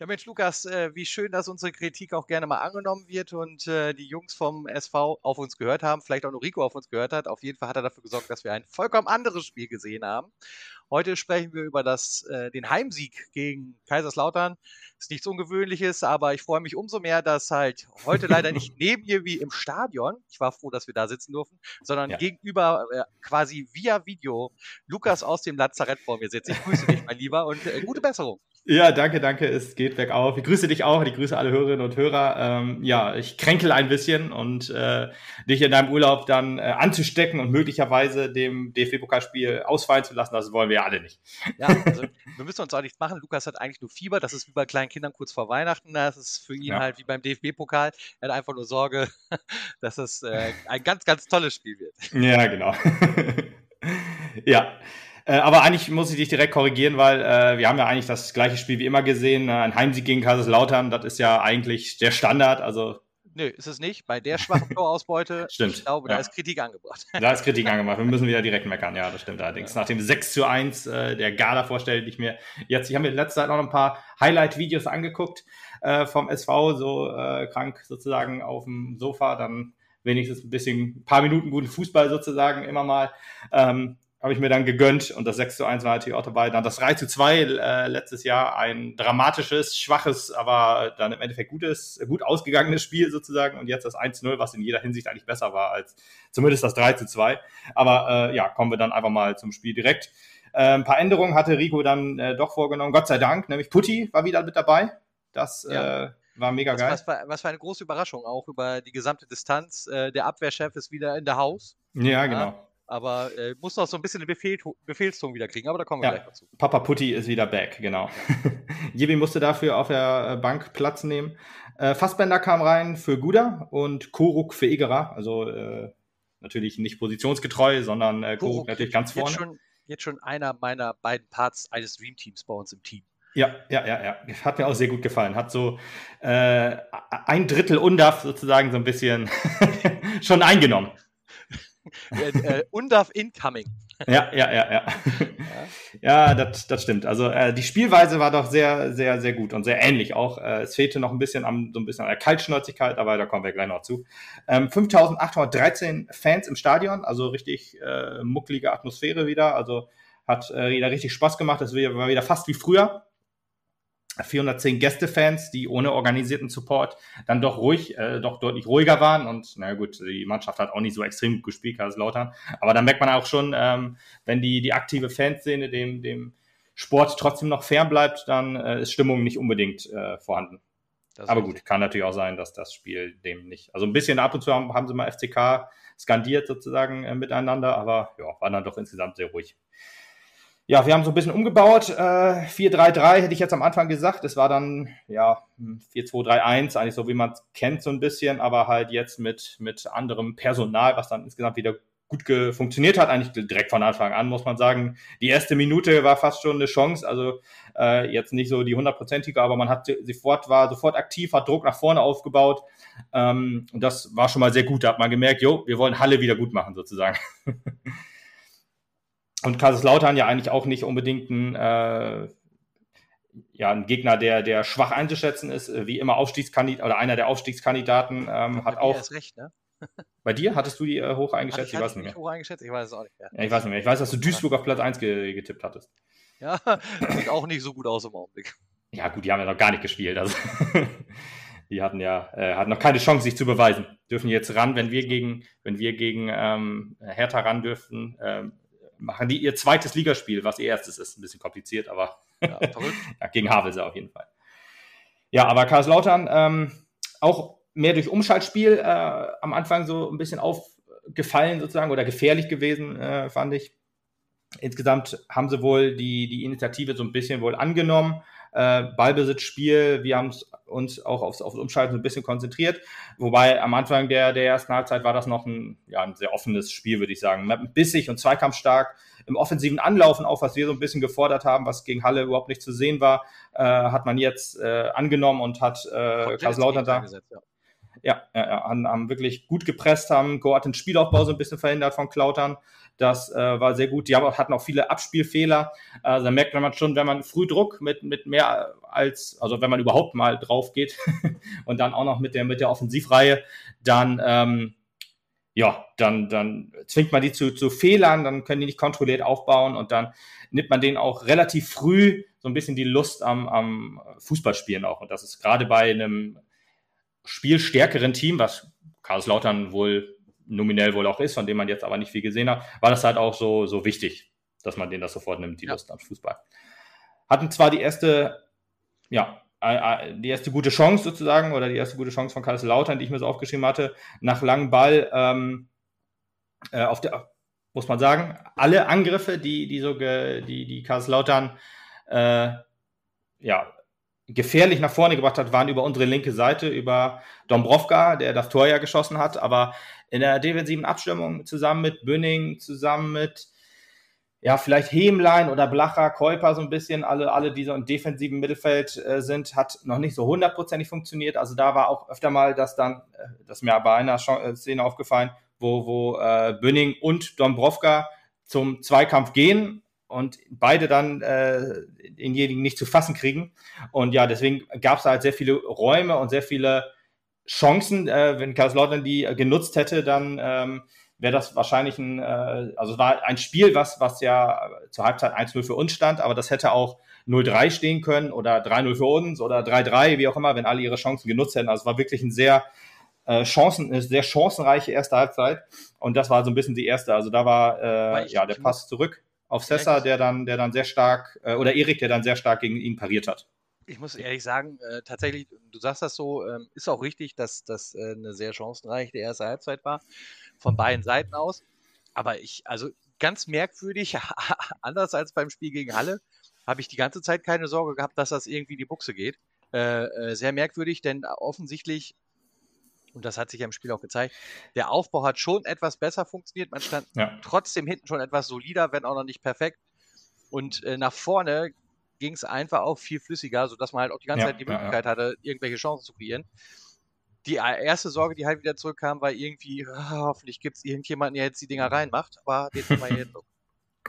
Ja, Mensch, Lukas, äh, wie schön, dass unsere Kritik auch gerne mal angenommen wird und äh, die Jungs vom SV auf uns gehört haben, vielleicht auch nur Rico auf uns gehört hat. Auf jeden Fall hat er dafür gesorgt, dass wir ein vollkommen anderes Spiel gesehen haben. Heute sprechen wir über das, äh, den Heimsieg gegen Kaiserslautern. Ist nichts Ungewöhnliches, aber ich freue mich umso mehr, dass halt heute leider nicht neben mir wie im Stadion, ich war froh, dass wir da sitzen durften, sondern ja. gegenüber äh, quasi via Video Lukas aus dem Lazarett vor mir sitzt. Ich grüße dich, mein Lieber, und äh, gute Besserung. Ja, danke, danke. Es geht bergauf. Ich grüße dich auch. Ich grüße alle Hörerinnen und Hörer. Ähm, ja, ich kränkel ein bisschen und äh, dich in deinem Urlaub dann äh, anzustecken und möglicherweise dem DFB-Pokalspiel ausfallen zu lassen, das wollen wir ja alle nicht. Ja, also wir müssen uns auch nichts machen. Lukas hat eigentlich nur Fieber. Das ist wie bei kleinen Kindern kurz vor Weihnachten. Das ist für ihn ja. halt wie beim DFB-Pokal. Er hat einfach nur Sorge, dass es äh, ein ganz, ganz tolles Spiel wird. Ja, genau. ja. Äh, aber eigentlich muss ich dich direkt korrigieren, weil äh, wir haben ja eigentlich das gleiche Spiel wie immer gesehen. Äh, ein Heimsieg gegen Kaiserslautern, das ist ja eigentlich der Standard. Also Nö, ist es nicht. Bei der schwachen Torausbeute, stimmt. ich glaube, ja. da ist Kritik angebracht. Da ist Kritik angebracht. Wir müssen wieder direkt meckern. Ja, das stimmt allerdings. Ja. Nach dem 6 zu 1 äh, der Gala vorstelle ich mir jetzt, ich habe mir in letzter Zeit noch ein paar Highlight-Videos angeguckt äh, vom SV, so äh, krank sozusagen auf dem Sofa, dann wenigstens ein bisschen, ein paar Minuten guten Fußball sozusagen immer mal. Ähm, habe ich mir dann gegönnt und das 6 zu 1 war natürlich auch dabei. Dann das 3 zu 2 äh, letztes Jahr, ein dramatisches, schwaches, aber dann im Endeffekt gutes, gut ausgegangenes Spiel sozusagen und jetzt das 1 zu 0, was in jeder Hinsicht eigentlich besser war als zumindest das 3 zu 2. Aber äh, ja, kommen wir dann einfach mal zum Spiel direkt. Äh, ein paar Änderungen hatte Rico dann äh, doch vorgenommen, Gott sei Dank, nämlich Putti war wieder mit dabei. Das ja. äh, war mega was, geil. Was war, was war eine große Überraschung, auch über die gesamte Distanz. Äh, der Abwehrchef ist wieder in der Haus. Ja, genau. Ja aber äh, muss noch so ein bisschen den Befehl, Befehlston wieder kriegen, aber da kommen wir ja, gleich dazu. Papa Putti ist wieder back, genau. Jebi musste dafür auf der äh, Bank Platz nehmen. Äh, Fassbender kam rein für Guda und Koruk für Egerer, also äh, natürlich nicht positionsgetreu, sondern äh, Koruk, Koruk natürlich ganz vorne. Jetzt schon, jetzt schon einer meiner beiden Parts eines Dream Teams bei uns im Team. Ja, ja, ja, ja. Hat mir auch sehr gut gefallen. Hat so äh, ein Drittel Undaf sozusagen so ein bisschen schon eingenommen äh, äh Undaf Incoming. Ja, ja, ja, ja. Ja, das, das stimmt. Also äh, die Spielweise war doch sehr, sehr, sehr gut und sehr ähnlich auch. Äh, es fehlte noch ein bisschen am, so ein bisschen an der Kaltschnäuzigkeit, aber da kommen wir gleich noch zu. Ähm, 5813 Fans im Stadion, also richtig äh, mucklige Atmosphäre wieder. Also hat äh, wieder richtig Spaß gemacht. Das war wieder fast wie früher. 410 Gästefans, die ohne organisierten Support dann doch ruhig, äh, doch deutlich ruhiger waren. Und na gut, die Mannschaft hat auch nicht so extrem gut gespielt, Kaiserslautern. Aber da merkt man auch schon, ähm, wenn die, die aktive Fanszene dem, dem Sport trotzdem noch fern bleibt, dann äh, ist Stimmung nicht unbedingt äh, vorhanden. Aber gut, kann natürlich auch sein, dass das Spiel dem nicht. Also ein bisschen ab und zu haben, haben sie mal FCK skandiert sozusagen äh, miteinander, aber ja, war dann doch insgesamt sehr ruhig. Ja, wir haben so ein bisschen umgebaut. Äh, 4-3-3 hätte ich jetzt am Anfang gesagt. Es war dann, ja, 4-2-3-1, eigentlich so wie man es kennt, so ein bisschen, aber halt jetzt mit, mit anderem Personal, was dann insgesamt wieder gut funktioniert hat, eigentlich direkt von Anfang an, muss man sagen. Die erste Minute war fast schon eine Chance, also äh, jetzt nicht so die hundertprozentige, aber man hat sofort, war sofort aktiv, hat Druck nach vorne aufgebaut. Ähm, und das war schon mal sehr gut. Da hat man gemerkt, jo, wir wollen Halle wieder gut machen, sozusagen. Und Kaiserslautern ja eigentlich auch nicht unbedingt ein, äh, ja, ein Gegner, der, der schwach einzuschätzen ist, äh, wie immer Aufstiegskandidat oder einer der Aufstiegskandidaten ähm, hat auch. Recht, ne? Bei dir hattest du die äh, hoch eingeschätzt? ich, ich weiß nicht mehr. Hoch eingeschätzt? Ich weiß es auch nicht mehr. Ja, ich weiß nicht mehr. Ich weiß, dass du Duisburg auf Platz 1 ge getippt hattest. Ja, sieht auch nicht so gut aus im Augenblick. Ja, gut, die haben ja noch gar nicht gespielt. Also die hatten ja äh, hatten noch keine Chance, sich zu beweisen. Dürfen jetzt ran, wenn wir gegen, wenn wir gegen ähm, Hertha ran dürfen, ähm, machen die ihr zweites Ligaspiel, was ihr erstes ist. Ein bisschen kompliziert, aber ja, ja, gegen Havelse auf jeden Fall. Ja, aber Karlslautern ähm, auch mehr durch Umschaltspiel äh, am Anfang so ein bisschen aufgefallen sozusagen oder gefährlich gewesen, äh, fand ich. Insgesamt haben sie wohl die, die Initiative so ein bisschen wohl angenommen. Äh, Ballbesitzspiel, wir haben uns auch aufs, aufs Umschalten so ein bisschen konzentriert. Wobei am Anfang der, der ersten Halbzeit war das noch ein, ja, ein sehr offenes Spiel, würde ich sagen. Bissig und zweikampfstark im offensiven Anlaufen, auch was wir so ein bisschen gefordert haben, was gegen Halle überhaupt nicht zu sehen war, äh, hat man jetzt äh, angenommen und hat äh, Kaiserslautern da. Ja. Ja, ja, haben, haben wirklich gut gepresst, haben Goat den Spielaufbau so ein bisschen verhindert von Klautern. Das äh, war sehr gut. Die haben auch, hatten auch viele Abspielfehler. Also da merkt man schon, wenn man früh Druck mit, mit mehr als, also wenn man überhaupt mal drauf geht und dann auch noch mit der, mit der Offensivreihe, dann, ähm, ja, dann, dann zwingt man die zu, zu Fehlern, dann können die nicht kontrolliert aufbauen und dann nimmt man denen auch relativ früh so ein bisschen die Lust am, am Fußballspielen auch. Und das ist gerade bei einem spielstärkeren Team, was Karlslautern wohl nominell wohl auch ist, von dem man jetzt aber nicht viel gesehen hat, war das halt auch so, so wichtig, dass man denen das sofort nimmt, die ja. Lust am Fußball. Hatten zwar die erste, ja, die erste gute Chance sozusagen oder die erste gute Chance von Kaiserslautern, die ich mir so aufgeschrieben hatte, nach langem Ball ähm, äh, auf der, muss man sagen, alle Angriffe, die, die so, ge, die, die Kaiserslautern, äh, ja, gefährlich nach vorne gebracht hat, waren über unsere linke Seite, über Dombrovka, der das Tor ja geschossen hat, aber in der defensiven Abstimmung zusammen mit Bünning, zusammen mit ja, vielleicht Hemlein oder Blacher, Käuper so ein bisschen, alle, alle, die so im defensiven Mittelfeld äh, sind, hat noch nicht so hundertprozentig funktioniert. Also da war auch öfter mal das dann, äh, das ist mir bei einer äh, Szene aufgefallen, wo, wo äh, Bünning und Dombrovka zum Zweikampf gehen und beide dann äh, denjenigen nicht zu fassen kriegen. Und ja, deswegen gab es halt sehr viele Räume und sehr viele Chancen. Äh, wenn Kaiserslautern die äh, genutzt hätte, dann ähm, wäre das wahrscheinlich ein, äh, also war ein Spiel, was, was ja zur Halbzeit 1-0 für uns stand, aber das hätte auch 0-3 stehen können oder 3-0 für uns oder 3-3, wie auch immer, wenn alle ihre Chancen genutzt hätten. Also es war wirklich ein sehr äh, Chancen, eine sehr chancenreiche erste Halbzeit. Und das war so ein bisschen die erste. Also da war äh, ja der Pass zurück auf Sessa, der dann, der dann sehr stark, äh, oder Erik, der dann sehr stark gegen ihn pariert hat. Ich muss ehrlich sagen, äh, tatsächlich, du sagst das so, ähm, ist auch richtig, dass das äh, eine sehr chancenreiche erste Halbzeit war, von beiden Seiten aus. Aber ich, also ganz merkwürdig, anders als beim Spiel gegen Halle, habe ich die ganze Zeit keine Sorge gehabt, dass das irgendwie in die Buchse geht. Äh, äh sehr merkwürdig, denn offensichtlich, und das hat sich ja im Spiel auch gezeigt, der Aufbau hat schon etwas besser funktioniert. Man stand ja. trotzdem hinten schon etwas solider, wenn auch noch nicht perfekt. Und äh, nach vorne ging es einfach auch viel flüssiger, sodass man halt auch die ganze ja, Zeit die Möglichkeit ja, hatte, irgendwelche Chancen zu kreieren. Die äh, erste Sorge, die halt wieder zurückkam, war irgendwie, oh, hoffentlich gibt es irgendjemanden, der jetzt die Dinger reinmacht, aber den haben wir jetzt.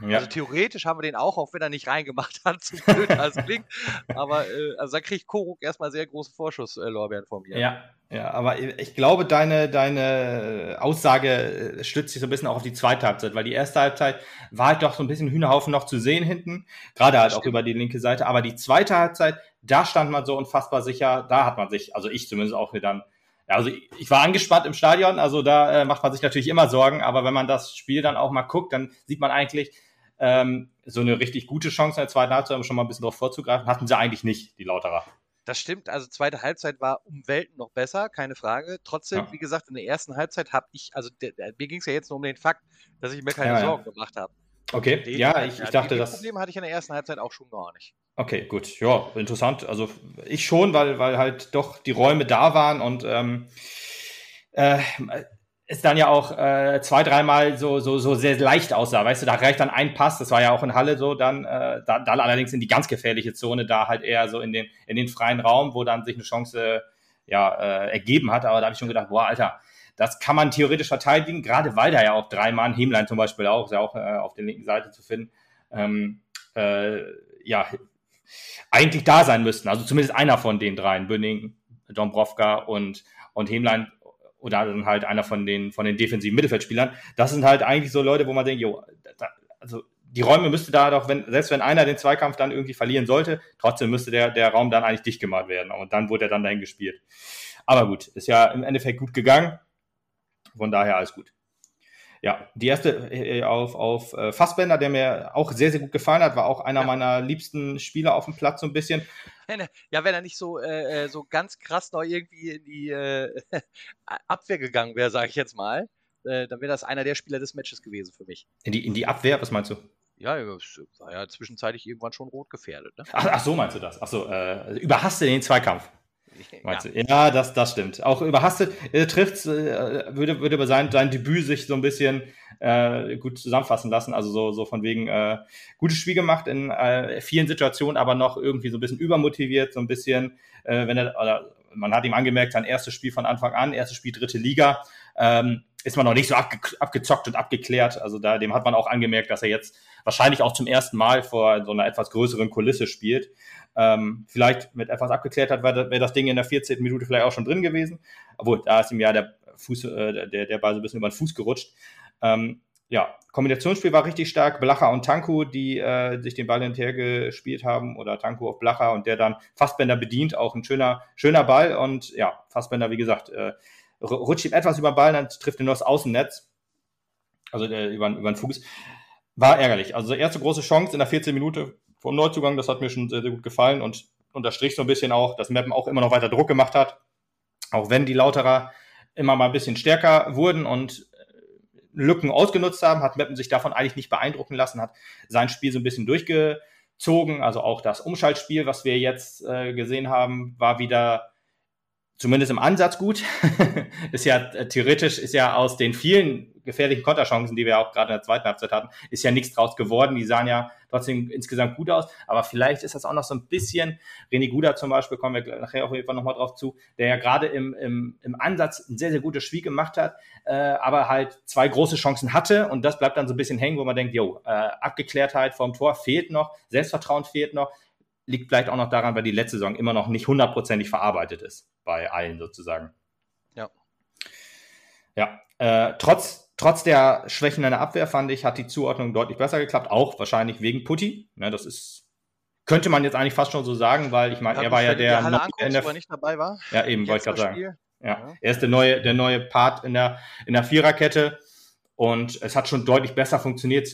Ja. Also theoretisch haben wir den auch, auch wenn er nicht reingemacht hat, so blöd als klingt. Aber äh, also da kriegt Koruk erstmal sehr große Vorschusslorbeeren äh, von mir. Ja, ja, aber ich glaube, deine, deine Aussage äh, stützt sich so ein bisschen auch auf die zweite Halbzeit, weil die erste Halbzeit war halt doch so ein bisschen Hühnerhaufen noch zu sehen hinten, gerade halt auch über die linke Seite. Aber die zweite Halbzeit, da stand man so unfassbar sicher, da hat man sich, also ich zumindest auch dann ja, also ich war angespannt im Stadion, also da äh, macht man sich natürlich immer Sorgen, aber wenn man das Spiel dann auch mal guckt, dann sieht man eigentlich, ähm, so eine richtig gute Chance in der zweiten Halbzeit, um schon mal ein bisschen drauf vorzugreifen, hatten sie eigentlich nicht, die Lauterer. Das stimmt, also zweite Halbzeit war um Welten noch besser, keine Frage. Trotzdem, ja. wie gesagt, in der ersten Halbzeit habe ich, also der, der, mir ging es ja jetzt nur um den Fakt, dass ich mir keine ja, Sorgen ja. gemacht habe. Okay, den, ja, ich, ich dachte, das. Problem hatte ich in der ersten Halbzeit auch schon gar nicht. Okay, gut, ja, interessant. Also ich schon, weil, weil halt doch die Räume da waren und ähm, äh, es dann ja auch äh, zwei, dreimal so, so, so sehr leicht aussah. Weißt du, da reicht dann ein Pass, das war ja auch in Halle so, dann, äh, da, dann allerdings in die ganz gefährliche Zone, da halt eher so in den, in den freien Raum, wo dann sich eine Chance ja, äh, ergeben hat. Aber da habe ich schon gedacht, boah, Alter, das kann man theoretisch verteidigen, gerade weil da ja auch drei Mann, Hemlein zum Beispiel auch, ist ja auch äh, auf der linken Seite zu finden, ähm, äh, ja, eigentlich da sein müssten. Also zumindest einer von den dreien, Bünning, Dombrovka und, und Hemlein oder dann halt einer von den, von den defensiven Mittelfeldspielern. Das sind halt eigentlich so Leute, wo man denkt, jo, da, also die Räume müsste da doch, wenn, selbst wenn einer den Zweikampf dann irgendwie verlieren sollte, trotzdem müsste der, der Raum dann eigentlich dicht gemacht werden. Und dann wurde er dann dahin gespielt. Aber gut, ist ja im Endeffekt gut gegangen. Von daher alles gut. Ja, die erste äh, auf, auf äh, Fassbender, der mir auch sehr, sehr gut gefallen hat, war auch einer ja. meiner liebsten Spieler auf dem Platz so ein bisschen. Ja, wenn er nicht so, äh, äh so ganz krass noch irgendwie in die äh, Abwehr gegangen wäre, sage ich jetzt mal, äh, dann wäre das einer der Spieler des Matches gewesen für mich. In die, in die Abwehr, was meinst du? Ja, war ja zwischenzeitlich irgendwann schon rot gefährdet. Ne? Ach, ach, so meinst du das? Ach so, überhasste den Zweikampf. Ja. ja, das, das stimmt. Auch überhastet äh, trifft, äh, würde, würde über sein, sein Debüt sich so ein bisschen äh, gut zusammenfassen lassen. Also so, so von wegen äh, gutes Spiel gemacht in äh, vielen Situationen, aber noch irgendwie so ein bisschen übermotiviert, so ein bisschen, äh, wenn er, oder man hat ihm angemerkt, sein erstes Spiel von Anfang an, erstes Spiel dritte Liga, ähm, ist man noch nicht so abge abgezockt und abgeklärt. Also da, dem hat man auch angemerkt, dass er jetzt wahrscheinlich auch zum ersten Mal vor so einer etwas größeren Kulisse spielt. Ähm, vielleicht mit etwas abgeklärt hat, wäre wär das Ding in der 14. Minute vielleicht auch schon drin gewesen. Obwohl, da ist ihm ja der Fuß, äh, der, der Ball so ein bisschen über den Fuß gerutscht. Ähm, ja, Kombinationsspiel war richtig stark. Blacher und Tanku, die äh, sich den Ball hinterher gespielt haben, oder Tanku auf Blacher und der dann Fassbender bedient. Auch ein schöner, schöner Ball. Und ja, Fassbender, wie gesagt, äh, rutscht ihm etwas über den Ball, dann trifft er nur das Außennetz. Also äh, über, über den Fuß. War ärgerlich. Also erste große Chance in der 14 Minute vom Neuzugang, das hat mir schon sehr, sehr gut gefallen und unterstrich so ein bisschen auch, dass Meppen auch immer noch weiter Druck gemacht hat. Auch wenn die Lauterer immer mal ein bisschen stärker wurden und Lücken ausgenutzt haben, hat Meppen sich davon eigentlich nicht beeindrucken lassen, hat sein Spiel so ein bisschen durchgezogen. Also auch das Umschaltspiel, was wir jetzt äh, gesehen haben, war wieder zumindest im Ansatz gut. ist ja äh, theoretisch, ist ja aus den vielen gefährlichen Konterchancen, die wir auch gerade in der zweiten Halbzeit hatten, ist ja nichts draus geworden. Die sahen ja trotzdem insgesamt gut aus. Aber vielleicht ist das auch noch so ein bisschen, René Guda zum Beispiel, kommen wir nachher auf jeden Fall nochmal drauf zu, der ja gerade im, im, im Ansatz ein sehr, sehr gutes Spiel gemacht hat, äh, aber halt zwei große Chancen hatte. Und das bleibt dann so ein bisschen hängen, wo man denkt, jo, äh, Abgeklärtheit vom Tor fehlt noch, Selbstvertrauen fehlt noch liegt vielleicht auch noch daran, weil die letzte Saison immer noch nicht hundertprozentig verarbeitet ist, bei allen sozusagen. Ja. Ja, äh, trotz, trotz der Schwächen in der Abwehr fand ich, hat die Zuordnung deutlich besser geklappt, auch wahrscheinlich wegen Putti. Ne, das ist, könnte man jetzt eigentlich fast schon so sagen, weil ich meine, ja, er war ja der, der anguckst, der, er nicht dabei war. Ja, eben, wollte ich gerade sagen. Ja, ja, er ist der neue, der neue Part in der, in der Viererkette und es hat schon deutlich besser funktioniert.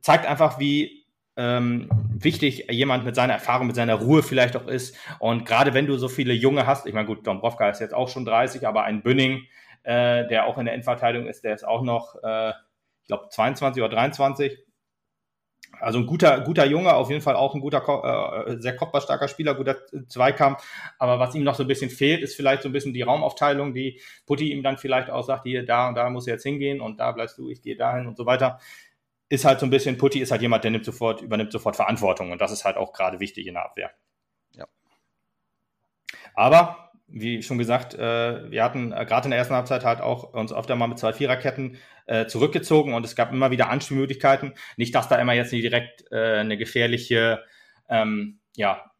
Zeigt einfach, wie ähm, wichtig jemand mit seiner Erfahrung, mit seiner Ruhe vielleicht auch ist. Und gerade wenn du so viele Junge hast, ich meine, gut, Dombrovka ist jetzt auch schon 30, aber ein Bünning, äh, der auch in der Endverteidigung ist, der ist auch noch, äh, ich glaube, 22 oder 23. Also ein guter, guter Junge, auf jeden Fall auch ein guter, äh, sehr kopfballstarker Spieler, guter Zweikampf. Aber was ihm noch so ein bisschen fehlt, ist vielleicht so ein bisschen die Raumaufteilung, die Putti ihm dann vielleicht auch sagt, hier, da und da muss er jetzt hingehen und da bleibst du, ich gehe dahin und so weiter ist halt so ein bisschen, Putti ist halt jemand, der nimmt sofort, übernimmt sofort Verantwortung und das ist halt auch gerade wichtig in der Abwehr. Ja. Aber, wie schon gesagt, äh, wir hatten äh, gerade in der ersten Halbzeit halt auch uns öfter mal mit zwei Viererketten äh, zurückgezogen und es gab immer wieder Anspielmöglichkeiten. Nicht, dass da immer jetzt nicht direkt äh, eine gefährliche ähm, ja,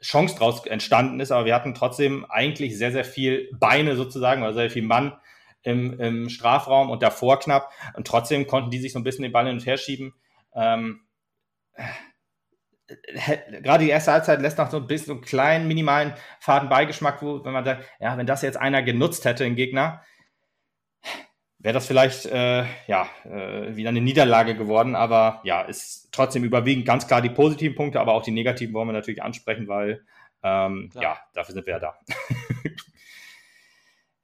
Chance draus entstanden ist, aber wir hatten trotzdem eigentlich sehr, sehr viel Beine sozusagen, oder sehr viel Mann im, im Strafraum und davor knapp. Und trotzdem konnten die sich so ein bisschen den Ball hin und her schieben. Ähm, gerade die erste Halbzeit lässt noch so ein bisschen so einen kleinen, minimalen Fadenbeigeschmack, wo, wenn man sagt, ja, wenn das jetzt einer genutzt hätte, ein Gegner, wäre das vielleicht äh, ja äh, wieder eine Niederlage geworden. Aber ja, ist trotzdem überwiegend ganz klar die positiven Punkte, aber auch die negativen wollen wir natürlich ansprechen, weil ähm, ja, dafür sind wir ja da.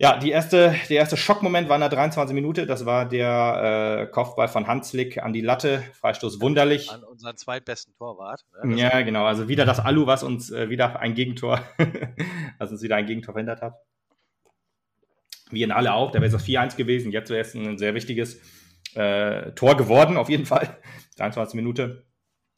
Ja, die erste, der erste Schockmoment war in der 23 Minute. Das war der äh, Kopfball von Hanslik an die Latte. Freistoß wunderlich. An unseren zweitbesten Torwart. Ne? Ja, genau. Also wieder das Alu, was uns äh, wieder ein Gegentor, was uns wieder ein Gegentor verhindert hat. Wie in alle auch. Da wäre es 4-1 gewesen. Jetzt wäre es ein sehr wichtiges äh, Tor geworden, auf jeden Fall. 23 Minute.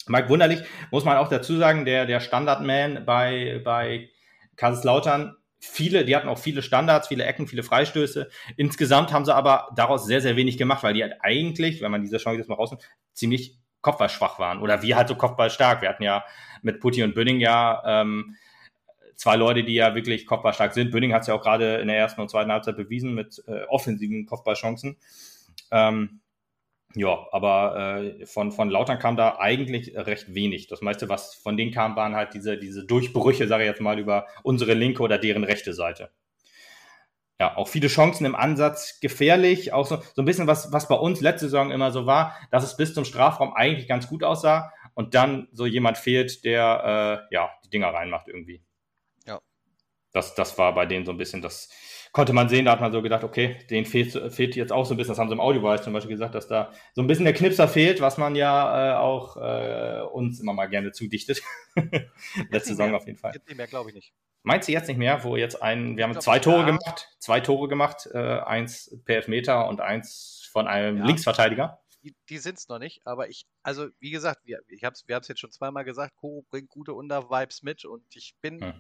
Mike Wunderlich, muss man auch dazu sagen, der, der Standardman bei, bei Kaiserslautern viele, die hatten auch viele Standards, viele Ecken, viele Freistöße. Insgesamt haben sie aber daraus sehr, sehr wenig gemacht, weil die halt eigentlich, wenn man diese Chance jetzt mal rausnimmt, ziemlich kopfballschwach waren. Oder wir halt so kopfballstark. Wir hatten ja mit Putti und Bünning ja ähm, zwei Leute, die ja wirklich kopfballstark sind. Bünning hat es ja auch gerade in der ersten und zweiten Halbzeit bewiesen mit äh, offensiven Kopfballchancen. Ähm, ja, aber äh, von, von Lautern kam da eigentlich recht wenig. Das meiste, was von denen kam, waren halt diese, diese Durchbrüche, sage ich jetzt mal, über unsere linke oder deren rechte Seite. Ja, auch viele Chancen im Ansatz gefährlich. Auch so, so ein bisschen, was, was bei uns letzte Saison immer so war, dass es bis zum Strafraum eigentlich ganz gut aussah und dann so jemand fehlt, der äh, ja die Dinger reinmacht irgendwie. Ja. Das, das war bei denen so ein bisschen das, konnte man sehen, da hat man so gedacht, okay, den fehlt, fehlt jetzt auch so ein bisschen, das haben sie im Audiobereich zum Beispiel gesagt, dass da so ein bisschen der Knipser fehlt, was man ja äh, auch äh, uns immer mal gerne zudichtet. Letzte Saison auf jeden Fall. Jetzt nicht mehr, glaube ich nicht. Meinst du jetzt nicht mehr, wo jetzt ein, wir haben zwei Tore ja. gemacht, zwei Tore gemacht, äh, eins per Elfmeter und eins von einem ja. Linksverteidiger? Die, die sind es noch nicht, aber ich, also wie gesagt, wir, ich hab's, wir haben es jetzt schon zweimal gesagt, Koro bringt gute Under-Vibes mit und ich bin hm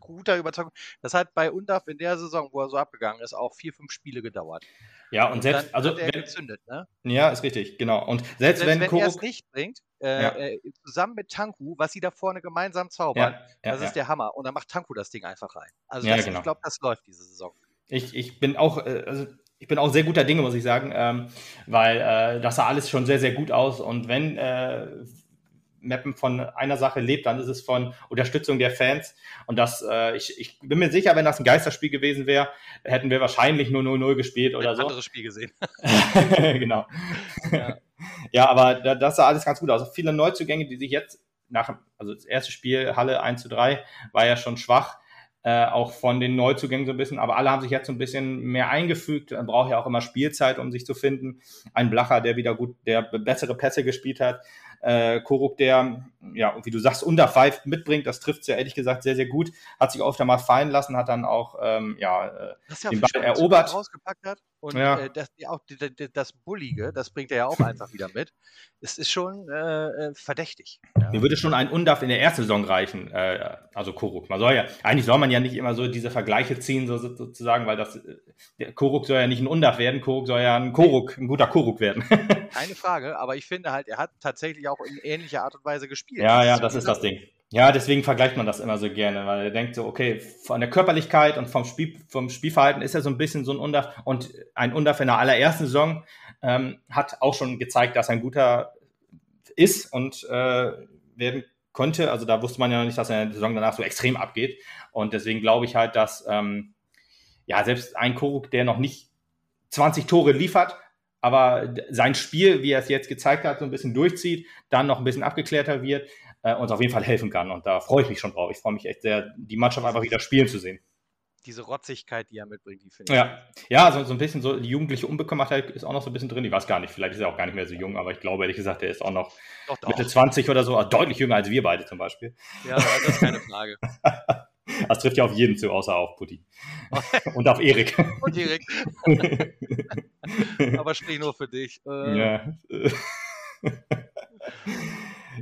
guter Überzeugung. Das hat bei Undaf in der Saison, wo er so abgegangen ist, auch vier, fünf Spiele gedauert. Ja, und selbst, Dann also, er wenn, gezündet, ne? ja, ist richtig, genau. Und selbst, Selbst wenn, wenn, er es Koruk, nicht bringt, äh, Ja. äh, zusammen mit Tanku, was sie da vorne gemeinsam zaubern, ja, ja, das ist der Hammer. Und dann macht Tanku das Ding einfach rein. Also das, genau. ich glaube, das läuft diese Saison. Ich, ich bin auch, äh, also ich bin auch sehr guter Dinge, muss ich sagen, ähm, weil äh, das sah alles schon sehr, sehr gut aus. Und wenn äh, Mappen von einer Sache lebt, dann ist es von Unterstützung der Fans. Und das, äh, ich, ich bin mir sicher, wenn das ein Geisterspiel gewesen wäre, hätten wir wahrscheinlich nur 0-0 gespielt oder Ein so. anderes Spiel gesehen. genau. Ja. Ja, aber da, das sah alles ganz gut aus. Viele Neuzugänge, die sich jetzt nach, also das erste Spiel, Halle 1 zu 3, war ja schon schwach, äh, auch von den Neuzugängen so ein bisschen, aber alle haben sich jetzt so ein bisschen mehr eingefügt. Man braucht ja auch immer Spielzeit, um sich zu finden. Ein Blacher, der wieder gut, der bessere Pässe gespielt hat. Äh, Koruk, der, ja, wie du sagst, unter Five mitbringt, das trifft ja ehrlich gesagt sehr, sehr gut. Hat sich oft einmal fallen lassen, hat dann auch, ähm, ja, äh, Das ist ja Den Ball erobert. er rausgepackt hat. Und Ja. äh, das, ja, auch die- die- das Bullige, das bringt er ja auch einfach wieder mit. Es ist schon äh, äh, verdächtig. Ja. Mir würde schon ein Undaf in der ersten Saison reichen, äh, also Koruk. Man soll ja, eigentlich soll man ja nicht immer so diese Vergleiche ziehen, so, so- sozusagen, weil das, äh, der Koruk soll ja nicht ein Undaf werden, Koruk soll ja ein Koruk, ein guter Koruk werden. Keine Frage, aber ich finde halt, er hat tatsächlich auch in ähnlicher Art und Weise gespielt. ja, ja, das ist Spiel- das Ding. Ja, deswegen vergleicht man das immer so gerne, weil er denkt so, okay, von der Körperlichkeit und vom, Spiel, vom Spielverhalten ist er so ein bisschen so ein Undaf und ein Undaf in der allerersten Saison ähm, hat auch schon gezeigt, dass er ein guter ist und äh, werden konnte. Also da wusste man ja noch nicht, dass er in der Saison danach so extrem abgeht. Und deswegen glaube ich halt, dass ähm, ja selbst ein Koruk, der noch nicht 20 Tore liefert, aber sein Spiel, wie er es jetzt gezeigt hat, so ein bisschen durchzieht, dann noch ein bisschen abgeklärter wird, äh, uns auf jeden Fall helfen kann. Und da freue ich mich schon drauf. Ich freue mich echt sehr, die Mannschaft einfach wieder spielen zu sehen. Diese Rotzigkeit, die er mitbringt, die finde ich. Ja, ja so, so ein bisschen so die jugendliche Unbekümmertheit ist auch noch so ein bisschen drin. Ich weiß gar nicht, vielleicht ist er auch gar nicht mehr so jung, aber ich glaube ehrlich gesagt, der ist auch noch Doch, doch. Mitte 20 oder so, also deutlich jünger als wir beide zum Beispiel. Ja, das ist keine Frage. Das trifft ja auf jeden zu, außer auf Putti. Und auf Erik. Und direkt, aber sprich nur für dich. Äh, ja.